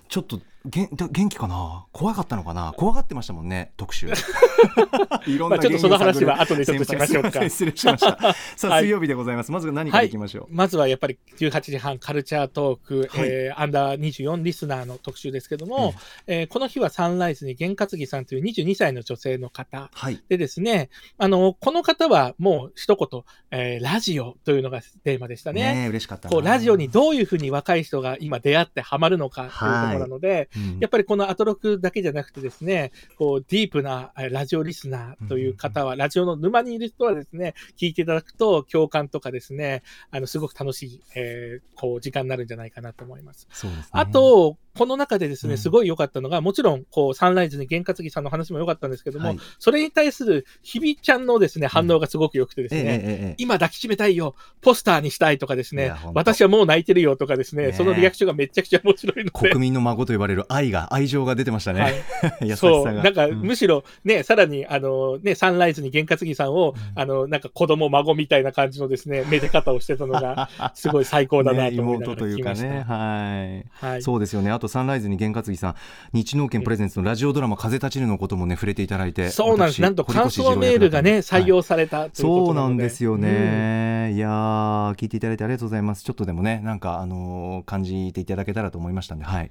ちょっとげ元気かな？怖かったのかな？怖がってましたもんね特集。いろんまあちょっとその話は後でちょっとしましょうか。失礼しました。さあ、はい。水曜日でございます。まず何からいきましょう、まずはやっぱり18時半カルチャートーク、はい。えーアンダー24リスナーの特集ですけども、えーこの日はサンライズに玄勝木さんという22歳の女性の方はい。でですね、あの、この方はもう一言、えーラジオというのがテーマでしたね。ねえ嬉しかったな。こうラジオにどういうふうに若い人が今出会ってハマるのかというところなので、うんやっぱりこのアトロクだけじゃなくてですね、こうディープなえーラジオリスナーという方は、ラジオの沼にいる人はですね、聞いていただくと共感とかですね、あの、すごく楽しい、えーこう、時間になるんじゃないかなと思います。そうですね。あと、この中でですね、うん。すごい良かったのが、もちろん、こう、サンライズに玄勝木さんの話も良かったんですけども、はい。それに対する日比ちゃんのですね、反応がすごく良くてですええね、ええええ。今抱きしめたいよ、ポスターにしたいとかですね私はもう泣いてるよとかですね、ねそのリアクションがめちゃくちゃ面白いので。国民の孫と呼ばれる愛が愛情が出てましたね、はい。優しさそう、がなんか、うん。むしろね、さらに、あの、ね、サンライズに玄勝木さんを、あの、なんか子供、孫みたいな感じのですね、めで方をしてたのが、すごい最高だなねと思いなが妹というから聞きました。ね。はい。はい。そうですよね。あとサンライズに玄勝木さん日農研プレゼンツのラジオドラマ「風立ちぬ」のこともね触れていただいてそうなんです。私なんと感想メールがね、採用されたというそうなことなので。んですよね、いやー聞いていただいてありがとうございます。ちょっとでもねなんかあのー感じていただけたらと思いましたんではい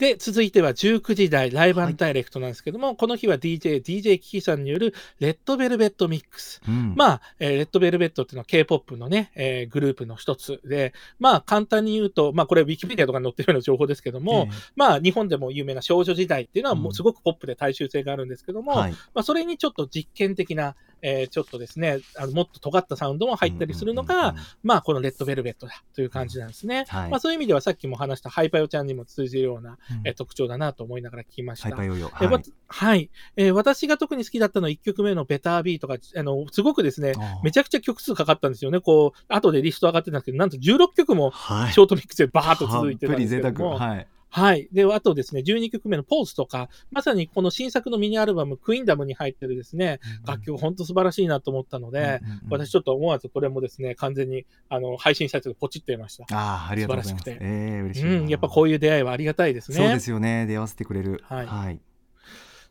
で、続いては19時台ライブダイレクトなんですけども、この日は DJ、DJ キキさんによるレッドベルベットミックス。うん。まあ、えーレッドベルベットっていうのは K-POP のね、えーグループの一つで、まあ、簡単に言うと、まあ、これウィキペディアとかに載ってるような情報ですけども、えまあ、日本でも有名な少女時代っていうのはもうん。うすごくポップで大衆性があるんですけども、えはい。まあ、それにちょっと実験的な、えーちょっとですね、あのもっと尖ったサウンドも入ったりするのが、まあ、このレッドベルベットだという感じなんですね。はい。まあ、そういう意味ではさっきも話したハイパヨちゃんにも通じるような、うん。えー特徴だなと思いながら聞きました。はい。はい、えー私が特に好きだったのは1曲目のベタービーとか、あの、すごくですね、めちゃくちゃ曲数かかったんですよね。こう、後でリスト上がってたんですけど、なんと16曲もはい。ショートミックスでバーッと続いてたんですけども、沢。はいはい。で、あとですね、12曲目のポーズとか、まさにこの新作のミニアルバム、クイーンダムに入ってるですね、楽曲本当素晴らしいなと思ったので、うんうんうん私ちょっと思わずこれもですね、完全にあの配信したやつでポチっていました。あーありがとうございます。素晴らしくて。ええ嬉しいうん、やっぱこういう出会いはありがたいですね。そうですよね。出会わせてくれる。はい。はい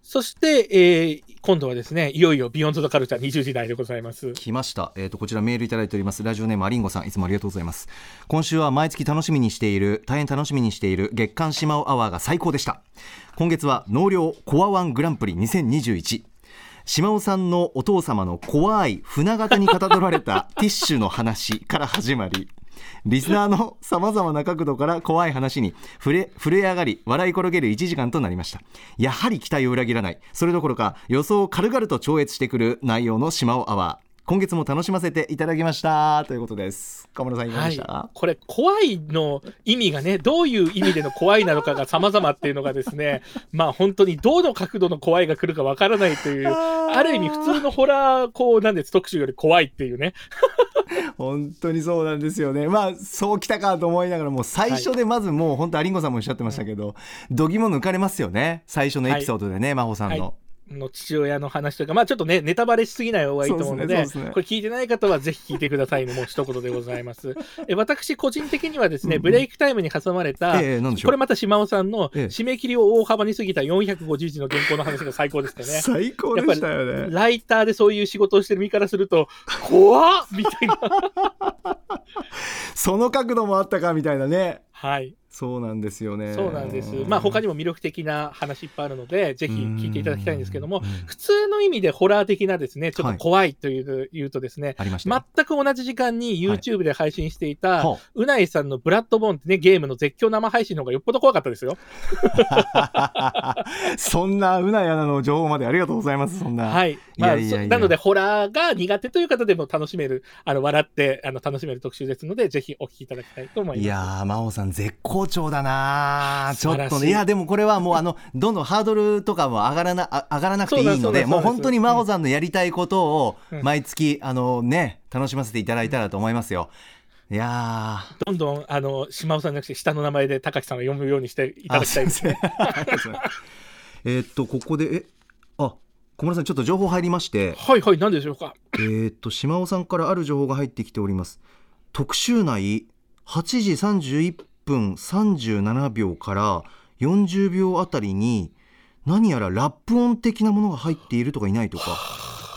そして、えー今度はですね、いよいよビヨンドザカルチャー20時代でございます。来ました、えー、とこちらメールいただいております。ラジオネームアリンゴさんいつもありがとうございます。今週は毎月楽しみにしている大変楽しみにしている月刊シマオアワーが最高でした。今月は納涼コアワングランプリ2021島尾さんのお父様の怖い船型にかたどられたティッシュの話から始まりリスナーのさまざまな角度から怖い話に触れ 触れ上がり笑い転げる1時間となりました。やはり期待を裏切らない。それどころか予想を軽々と超越してくる内容の島尾アワー。今月も楽しませていただきました。ということです。河村さんいかがでした、はい、これ怖いの意味がねどういう意味での怖いなのかが様々っていうのがですね まあ本当にどの角度の怖いが来るかわからないというある意味普通のホラーこうなんです特集より怖いっていうね。本当にそうなんですよね。まあそうきたかと思いながらもう最初でまずもう本当アリンゴさんもおっしゃってましたけど、度肝抜かれますよね。最初のエピソードでね、真帆さんの、はいの父親の話とかまあちょっとねネタバレしすぎない方がいいと思うのでですねですね。これ聞いてない方はぜひ聞いてくださいねもう一言でございます。え私個人的にはですねブレイクタイムに挟まれた、ええなんでしょう。これまた島尾さんのええ。締め切りを大幅に過ぎた450字の原稿の話が最高でしたね。最高でしたよね。ライターでそういう仕事をしてる身からすると、怖っみたいな。その角度もあったかみたいなねはい。そうなんですよねそうなんです。まあ他にも魅力的な話いっぱいあるので、ぜひ聞いていただきたいんですけどもうん、普通の意味でホラー的なですね、ちょっと怖いという,、言うとですね、全く同じ時間に YouTube で配信していた、はうないさんのブラッドボーンってね、ゲームの絶叫生配信の方がよっぽど怖かったですよ。あ そんなうなやなの情報までありがとうございますそんな、はい。まあ、なので、ホラーが苦手という方でも楽しめる、あの、笑って、あの、楽しめる特集ですので、ぜひお聞きいただきたいと思います。いやー真央さん絶好調だなーちょっとね。いやでもこれはもうあの どんどんハードルとかも上がらなあ上がらなくていいのでもう本当に真央さんのやりたいことをうん。毎月あのね楽しませていただいたらと思いますよ。いやー。どんどん、あの、島尾さんじゃなくて、下の名前で高木さんを読むようにしていただきたいですね。えーっとここでえあ小村さんちょっと情報入りまして。はいはい、何でしょうか。えーっと島尾さんからある情報が入ってきております。特集内8時31分37秒から40秒あたりに何やらラップ音的なものが入っているとかいないとか。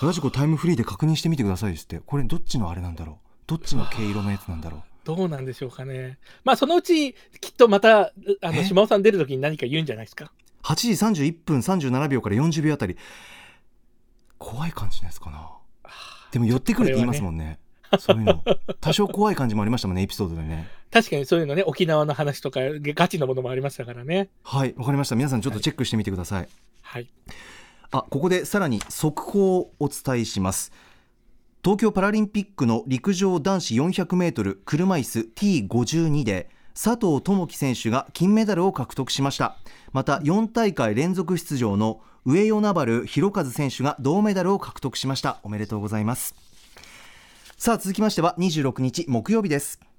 ラジコタイムフリーで確認してみてくださいですって。これどっちのあれなんだろう？どっちの毛色のやつなんだろう？どうなんでしょうかね。まあ、そのうち、きっとまた、あの、え？島尾さん出るときに何か言うんじゃないですか？8時31分37秒から40秒あたり。怖い感じのやつかな。でも寄ってくるって言いますもんね。そういうの。多少怖い感じもありましたもんねエピソードでね確かにそういうのね、沖縄の話とか、ガチのものもありましたからね。はいわかりました。皆さんちょっとチェックしてみてください。はい。あここでさらに速報をお伝えします。東京パラリンピックの陸上男子 400m 車椅子 T52 で佐藤友祈選手が金メダルを獲得しました。また4大会連続出場の上与那原弘和選手が銅メダルを獲得しました。おめでとうございます。さあ続きましては26日木曜日です。はい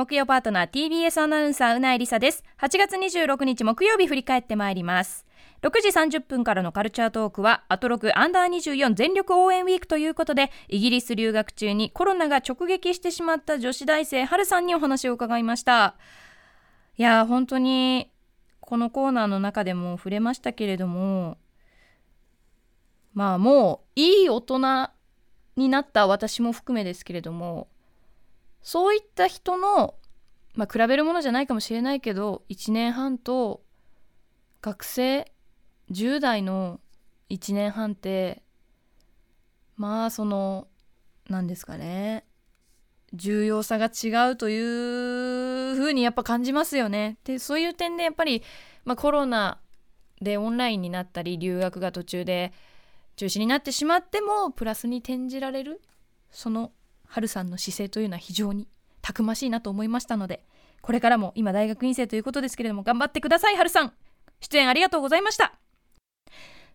木曜パートナー TBS アナウンサーうないりさです。8月26日木曜日振り返ってまいります。6時30分からのカルチャートークはアトロクアンダー24全力応援ウィークということでイギリス留学中にコロナが直撃してしまった女子大生はるさんにお話を伺いました。いや本当にこのコーナーの中でも触れましたけれどもまあもういい大人になった私も含めですけれどもそういった人の、まあ、比べるものじゃないかもしれないけど1年半と学生10代の1年半ってまあその何ですかね重要さが違うというふうにやっぱ感じますよね。でそういう点でやっぱり、まあ、コロナでオンラインになったり留学が途中で中止になってしまってもプラスに転じられるその春さんの姿勢というのは非常にたくましいなと思いましたのでこれからも今大学院生ということですけれども頑張ってください春さん。出演ありがとうございました。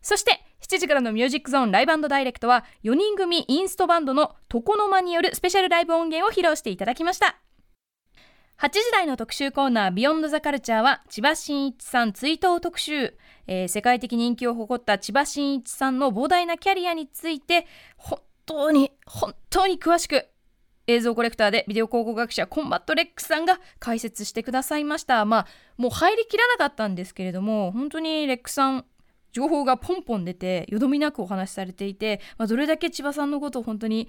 そして7時からのミュージックゾーンライブダイレクトは4人組インストバンドの床の間によるスペシャルライブ音源を披露していただきました。8時台の特集コーナービヨンドザカルチャーは千葉真一さん追悼特集、えー世界的人気を誇った千葉真一さんの膨大なキャリアについて本当に本当に詳しく映像コレクターでビデオ考古学者コンバット RECさんが解説してくださいました。まあもう入りきらなかったんですけれども本当に RECさん情報がポンポン出てよどみなくお話しされていて、まあ、どれだけ千葉さんのことを本当に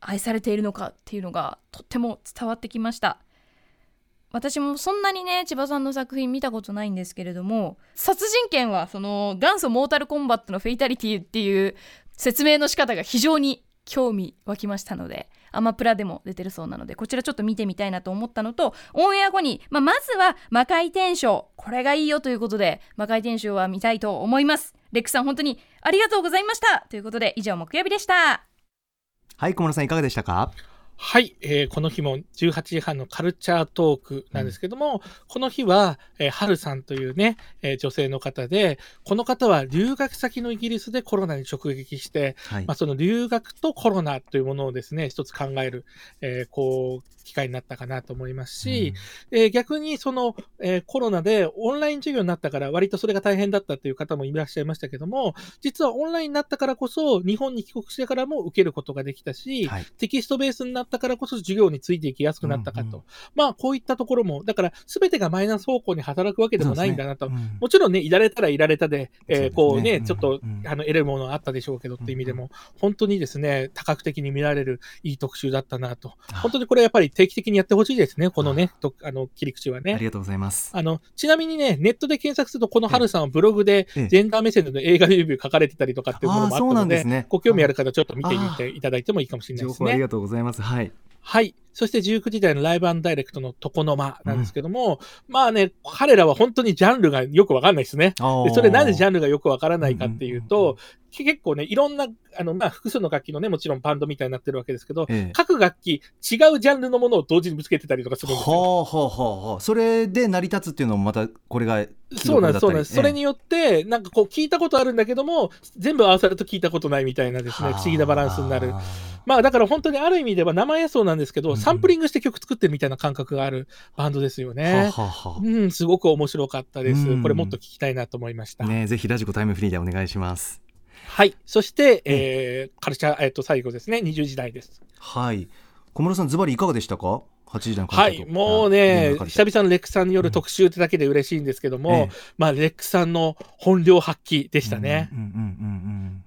愛されているのかっていうのがとっても伝わってきました。私もそんなにね千葉さんの作品見たことないんですけれども殺人拳はその元祖モータルコンバットのフェイタリティっていう説明の仕方が非常に興味湧きましたのでアマプラでも出てるそうなのでこちらちょっと見てみたいなと思ったのとオンエア後に、まあ、まずは魔界転生これがいいよということで魔界転生は見たいと思います。レックさん本当にありがとうございました。ということで以上木曜日でした。はい小室さんいかがでしたか？はい、えーこの日も18時半のカルチャートークなんですけども、この日は、えー、はるさんというね、えー女性の方で、この方は留学先のイギリスでコロナに直撃して、はい。まあ、その留学とコロナというものをですね、一つ考える、えーこう、機会になったかなと思いますし、えー逆にその、えーコロナでオンライン授業になったから割とそれが大変だったっていう方もいらっしゃいましたけども、実はオンラインになったからこそ日本に帰国してからも受けることができたし、はい。テキストベースになっったからこそ授業についていきやすくなったかと。うんうんまあ、こういったところも、だから、すべてがマイナス方向に働くわけでもないんだなと。ねうんもちろんね、いられたらいられたで、えーそうですねこうね、うんちょっと、うんあの、得るものはあったでしょうけどっていう意味でも、本当にですね、多角的に見られるいい特集だったなと。本当にこれやっぱり定期的にやってほしいですね、このね、とあの、切り口はね。ありがとうございます。あの、ちなみにね、ネットで検索すると、この春さんはブログで、ええジェンダー目線での映画レビュー書かれてたりとかっていうものもあったので、ですねご興味ある方、ちょっと見てみていただいてもいいかもしれないですね。ありがとうございます。はい。はい。そして19時台のライブダイレクトの床の間なんですけども、まあね、彼らは本当にジャンルがよくわかんないですね。でそれなんでジャンルがよくわからないかっていううんうんと、結構ね、いろんな、あの、まあ、複数の楽器のね、もちろんバンドみたいになってるわけですけど、ええ各楽器、違うジャンルのものを同時にぶつけてたりとかするんですよ。はあはあはあはあそれで成り立つっていうのもまたこれがそうなんです、そうなんです。それによよって、なんかこう聞いたことあるんだけども、全部合わさると聞いたことないみたいなですね、不思議なバランスになる。まあだから本当にある意味では生演奏なんですけど、うんサンプリングして曲作ってるみたいな感覚があるバンドですよはあね。はあはうん、すごく面白かったですう。んこれもっと聞きたいなと思いました。あねぜひラジコタイムフリーでお願いしますはい。そして、えー、カルチャー、えっ、と、最後ですね、20時代です。はい小室さんズバリいかがでしたか？8時台のはい、もうね、久々のレックさんによる特集ってだけで嬉しいんですけども、ええ。まあ、レックさんの本領発揮でしたね。うんうんうん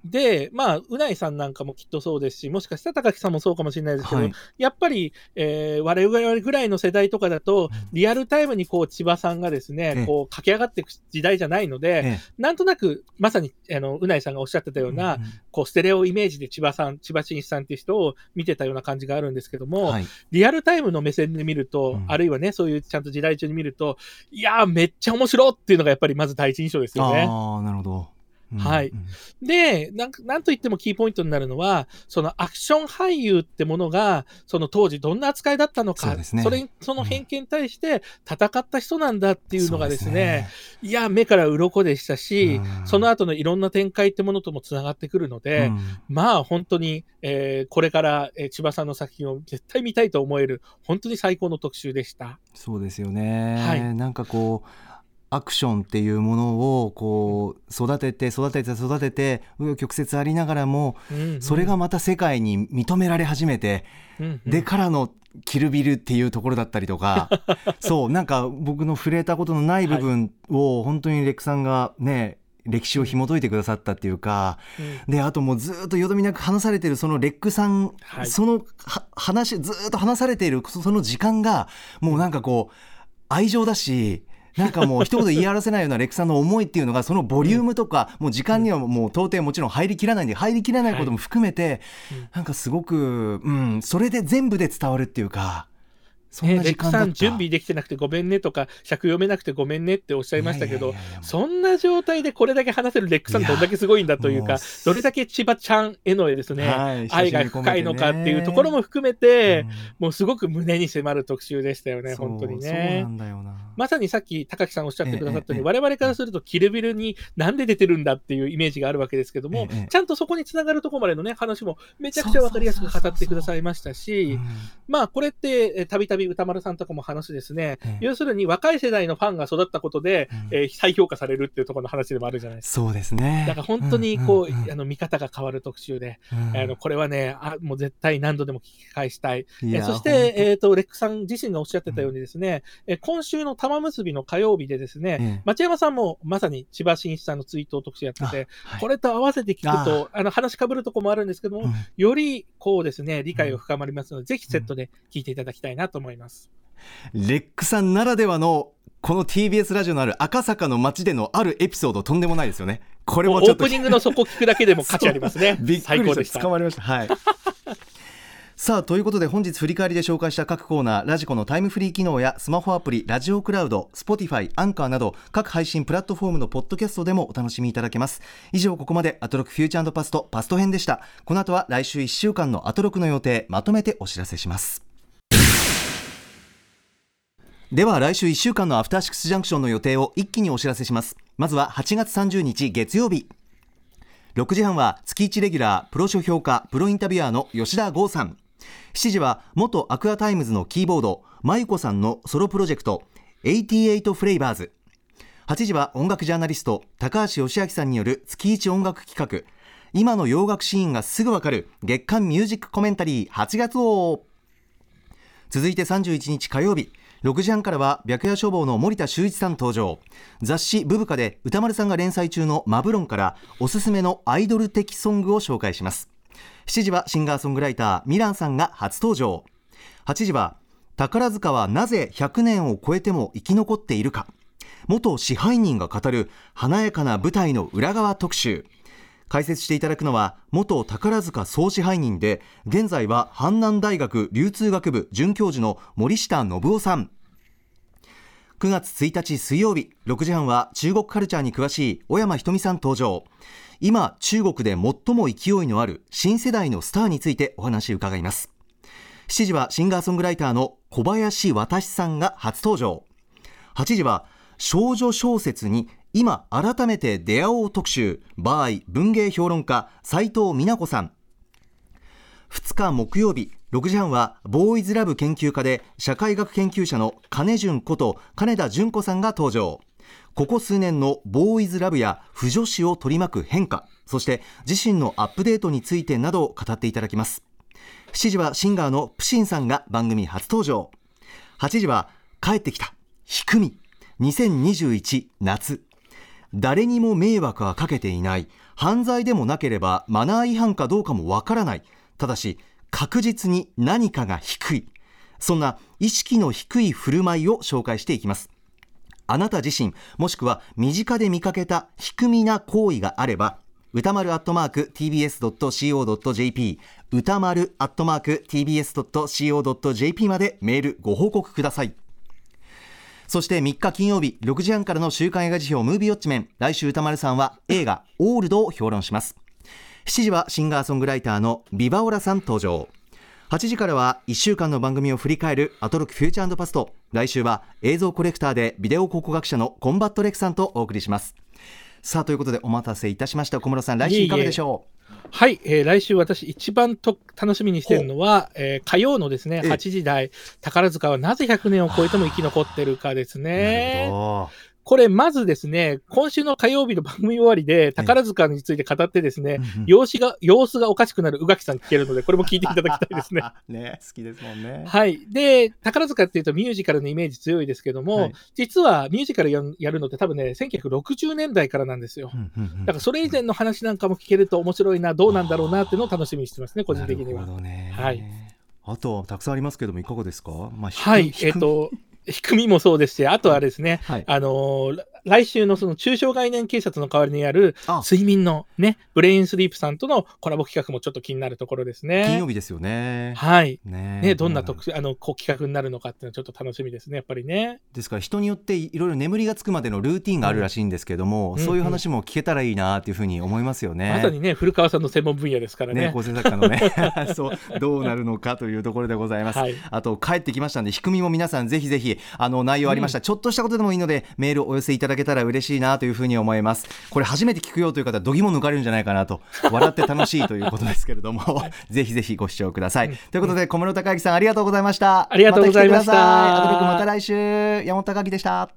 で、まあ、うないさんなんかもきっとそうですし、もしかしたら高木さんもそうかもしれないですけど、はい。やっぱり、えー我々ぐらいの世代とかだと、リアルタイムにこう千葉さんがですね、ええ。こう駆け上がっていく時代じゃないので、えなんとなく、まさにあのうないさんがおっしゃってたような、うんうんこうステレオイメージで千葉さん、千葉真一さんっていう人を見てたような感じがあるんですけども、はい。リアルタイムの目線で見ると、うんあるいはね、そういうちゃんと時代中に見ると、いやー、めっちゃ面白っていうのがやっぱりまず第一印象ですよね。ああなるほどはい。うん。でなんか、なんといってもキーポイントになるのは、そのアクション俳優ってものが、その当時どんな扱いだったのか、そね。れにその偏見に対して戦った人なんだっていうのがですね、いや、目から鱗でしたし、うん。その後のいろんな展開ってものともつながってくるので、うん。まあ本当に、えーこれから、えー千葉さんの作品を絶対見たいと思える、本当に最高の特集でした。そうですよね、はい。なんかこうアクションっていうものをこう育てて育てて育てて紆余曲折ありながらもそれがまた世界に認められ始めて、でからのキルビルっていうところだったりとか そうなんか僕の触れたことのない部分を本当にレックさんがね歴史を紐解いてくださったっていうか、うん。であともうずっとよどみなく話されてるそのレックさん、はい。そのは話ずっと話されているそその時間がもうなんかこう愛情だしなんかもう一言言い表せないようなレックさんの思いっていうのがそのボリュームとか、もう時間にはもう到底もちろん入りきらないんで入りきらないことも含めて、うん。なんかすごく、うん、それで全部で伝わるっていうかそんねなレックさん時間だった。準備できてなくてごめんねとか、尺読めなくてごめんねっておっしゃいましたけどそんな状態でこれだけ話せるレックさんどんだけすごいんだというかどれだけ千葉ちゃんへのですね、はい愛が深いのかっていうところも含めて、うんもうすごく胸に迫る特集でしたよね、本当にね。まさにさっき高木さんおっしゃってくださったように、ええ我々からするとキルビルになんで出てるんだっていうイメージがあるわけですけども、ええ。ちゃんとそこにつながるところまでのね、話もめちゃくちゃわかりやすく語ってくださいましたし、まあこれって、えーたびたび歌丸さんとかも話ですね、ええ。要するに若い世代のファンが育ったことで、うん。えー再評価されるっていうところの話でもあるじゃないですか。そうですね。だから本当にこう、んんんあの見方が変わる特集で、うん。あのこれはねあ、もう絶対何度でも聞き返したい。いやえそして、えー、とレックさん自身がおっしゃってたようにですね、え今週の玉結びの火曜日でですね、ええ。町山さんもまさに千葉真一さんのツイートを特集やってて、はい。これと合わせて聞くと、あの話かぶるとこもあるんですけども、うん。よりこうですね、理解が深まりますので、ぜひセットで聞いていただきたいなと思います。レックさんならではのこの TBS ラジオのある赤坂の街でのあるエピソードとんでもないですよね。これもうオーもちょっとプニングのそこ 聞くだけでも価値ありますねびっ。く最高でし。りしたた。捕まりました。はい。さあということで本日振り返りで紹介した各コーナーラジコのタイムフリー機能やスマホアプリラジオクラウド Spotify アンカーなど各配信プラットフォームのポッドキャストでもお楽しみいただけます以上ここまでアトロクフューチャーパストパスト編でしたこの後は来週1週間のアトロクの予定まとめてお知らせしますでは来週1週間のアフターシックスジャンクションの予定を一気にお知らせします。まずは8月30日月曜日。6時半は月1レギュラープロ書評家プロインタビュアーの吉田豪さん。7時は元 Aqua Timez のキーボードまゆこさんのソロプロジェクト88フレイバーズ。8時は音楽ジャーナリスト高橋芳朗さんによる月1音楽企画。今の洋楽シーンがすぐわかる月刊ミュージックコメンタリー8月号。続いて31日火曜日。6時半からは白夜消防の森田修一さん登場。雑誌ブブカで歌丸さんが連載中のマブロンからおすすめのアイドル的ソングを紹介します。7時はシンガーソングライターミランさんが初登場。8時は宝塚はなぜ100年を超えても生き残っているか。元支配人が語る華やかな舞台の裏側特集。解説していただくのは元宝塚総支配人で現在は阪南大学流通学部准教授の森下信夫さん。9月1日水曜日6時半は中国カルチャーに詳しい小山ひとみさん登場。今中国で最も勢いのある新世代のスターについてお話を伺います。7時はシンガーソングライターの小林渡さんが初登場。8時は少女小説に今改めて出会おう特集バーイ文芸評論家斉藤美奈子さん。2日木曜日6時半はボーイズラブ研究家で社会学研究者の金潤こと金田純子さんが登場。ここ数年のボーイズラブや不女子を取り巻く変化そして自身のアップデートについてなどを語っていただきます。7時はシンガーのプシンさんが番組初登場。8時は帰ってきたひくみ。2021夏。誰にも迷惑はかけていない。犯罪でもなければマナー違反かどうかもわからない。ただし確実に何かが低い。そんな意識の低い振る舞いを紹介していきます。あなた自身もしくは身近で見かけた低みな行為があれば歌丸アットマーク tbs.co.jp 歌丸アットマーク tbs.co.jp までメールご報告ください。そして3日金曜日6時半からの週刊映画辞表ムービーウォッチメン来週歌丸さんは映画オールドを評論します。7時はシンガーソングライターのビバオラさん登場。8時からは1週間の番組を振り返るアトロクフューチャーパスト。来週は映像コレクターでビデオ考古学者のコンバットレクさんとお送りします。さあということでお待たせいたしました。小室さん来週いかがでしょう？はい、えー、来週私一番と楽しみにしているのは、えー、火曜のですね、8時台、宝塚はなぜ100年を超えても生き残ってるかですね。これ、まずですね、今週の火曜日の番組終わりで、宝塚について語ってですね、様子が、様子がおかしくなる宇垣さん聞けるので、これも聞いていただきたいですね。ね、好きですもんね。はい。で、宝塚っていうとミュージカルのイメージ強いですけども、はい、実はミュージカルやるのって多分ね、1960年代からなんですよ。だからそれ以前の話なんかも聞けると面白いな、どうなんだろうなっていうのを楽しみにしてますね、個人的には。なるほどね。はい。あとはたくさんありますけども、いかがですか、まあ、はい、えっ、ー、と、低みもそうですし、あとはですね、はい、あのー、来週のその中小概念警察の代わりにある睡眠のね、ブレインスリープさんとのコラボ企画もちょっと気になるところですね。金曜日ですよね。はい。ねねどんな特あのこう企画になるのかっていうのはちょっと楽しみですね、やっぱりね。ですから人によっていろいろ眠りがつくまでのルーティンがあるらしいんですけども、うん、そういう話も聞けたらいいなっていうふうに思いますよね。まさにね、古川さんの専門分野ですからね。ね構成作家のね そうどうなるのかというところでございます。はい、あと帰ってきましたんで、仕組みも皆さんぜひぜひあの内容ありました、うん、ちょっとしたことでもいいのでメールお寄せいただけたら嬉しいなというふうに思います。これ初めて聞くよという方どぎも抜かれるんじゃないかなと。笑って楽しいということですけれども。ぜひぜひご視聴ください、うん、ということで小室孝之さんありがとうございました。ありがとうございました。またまた来週。山本孝之でした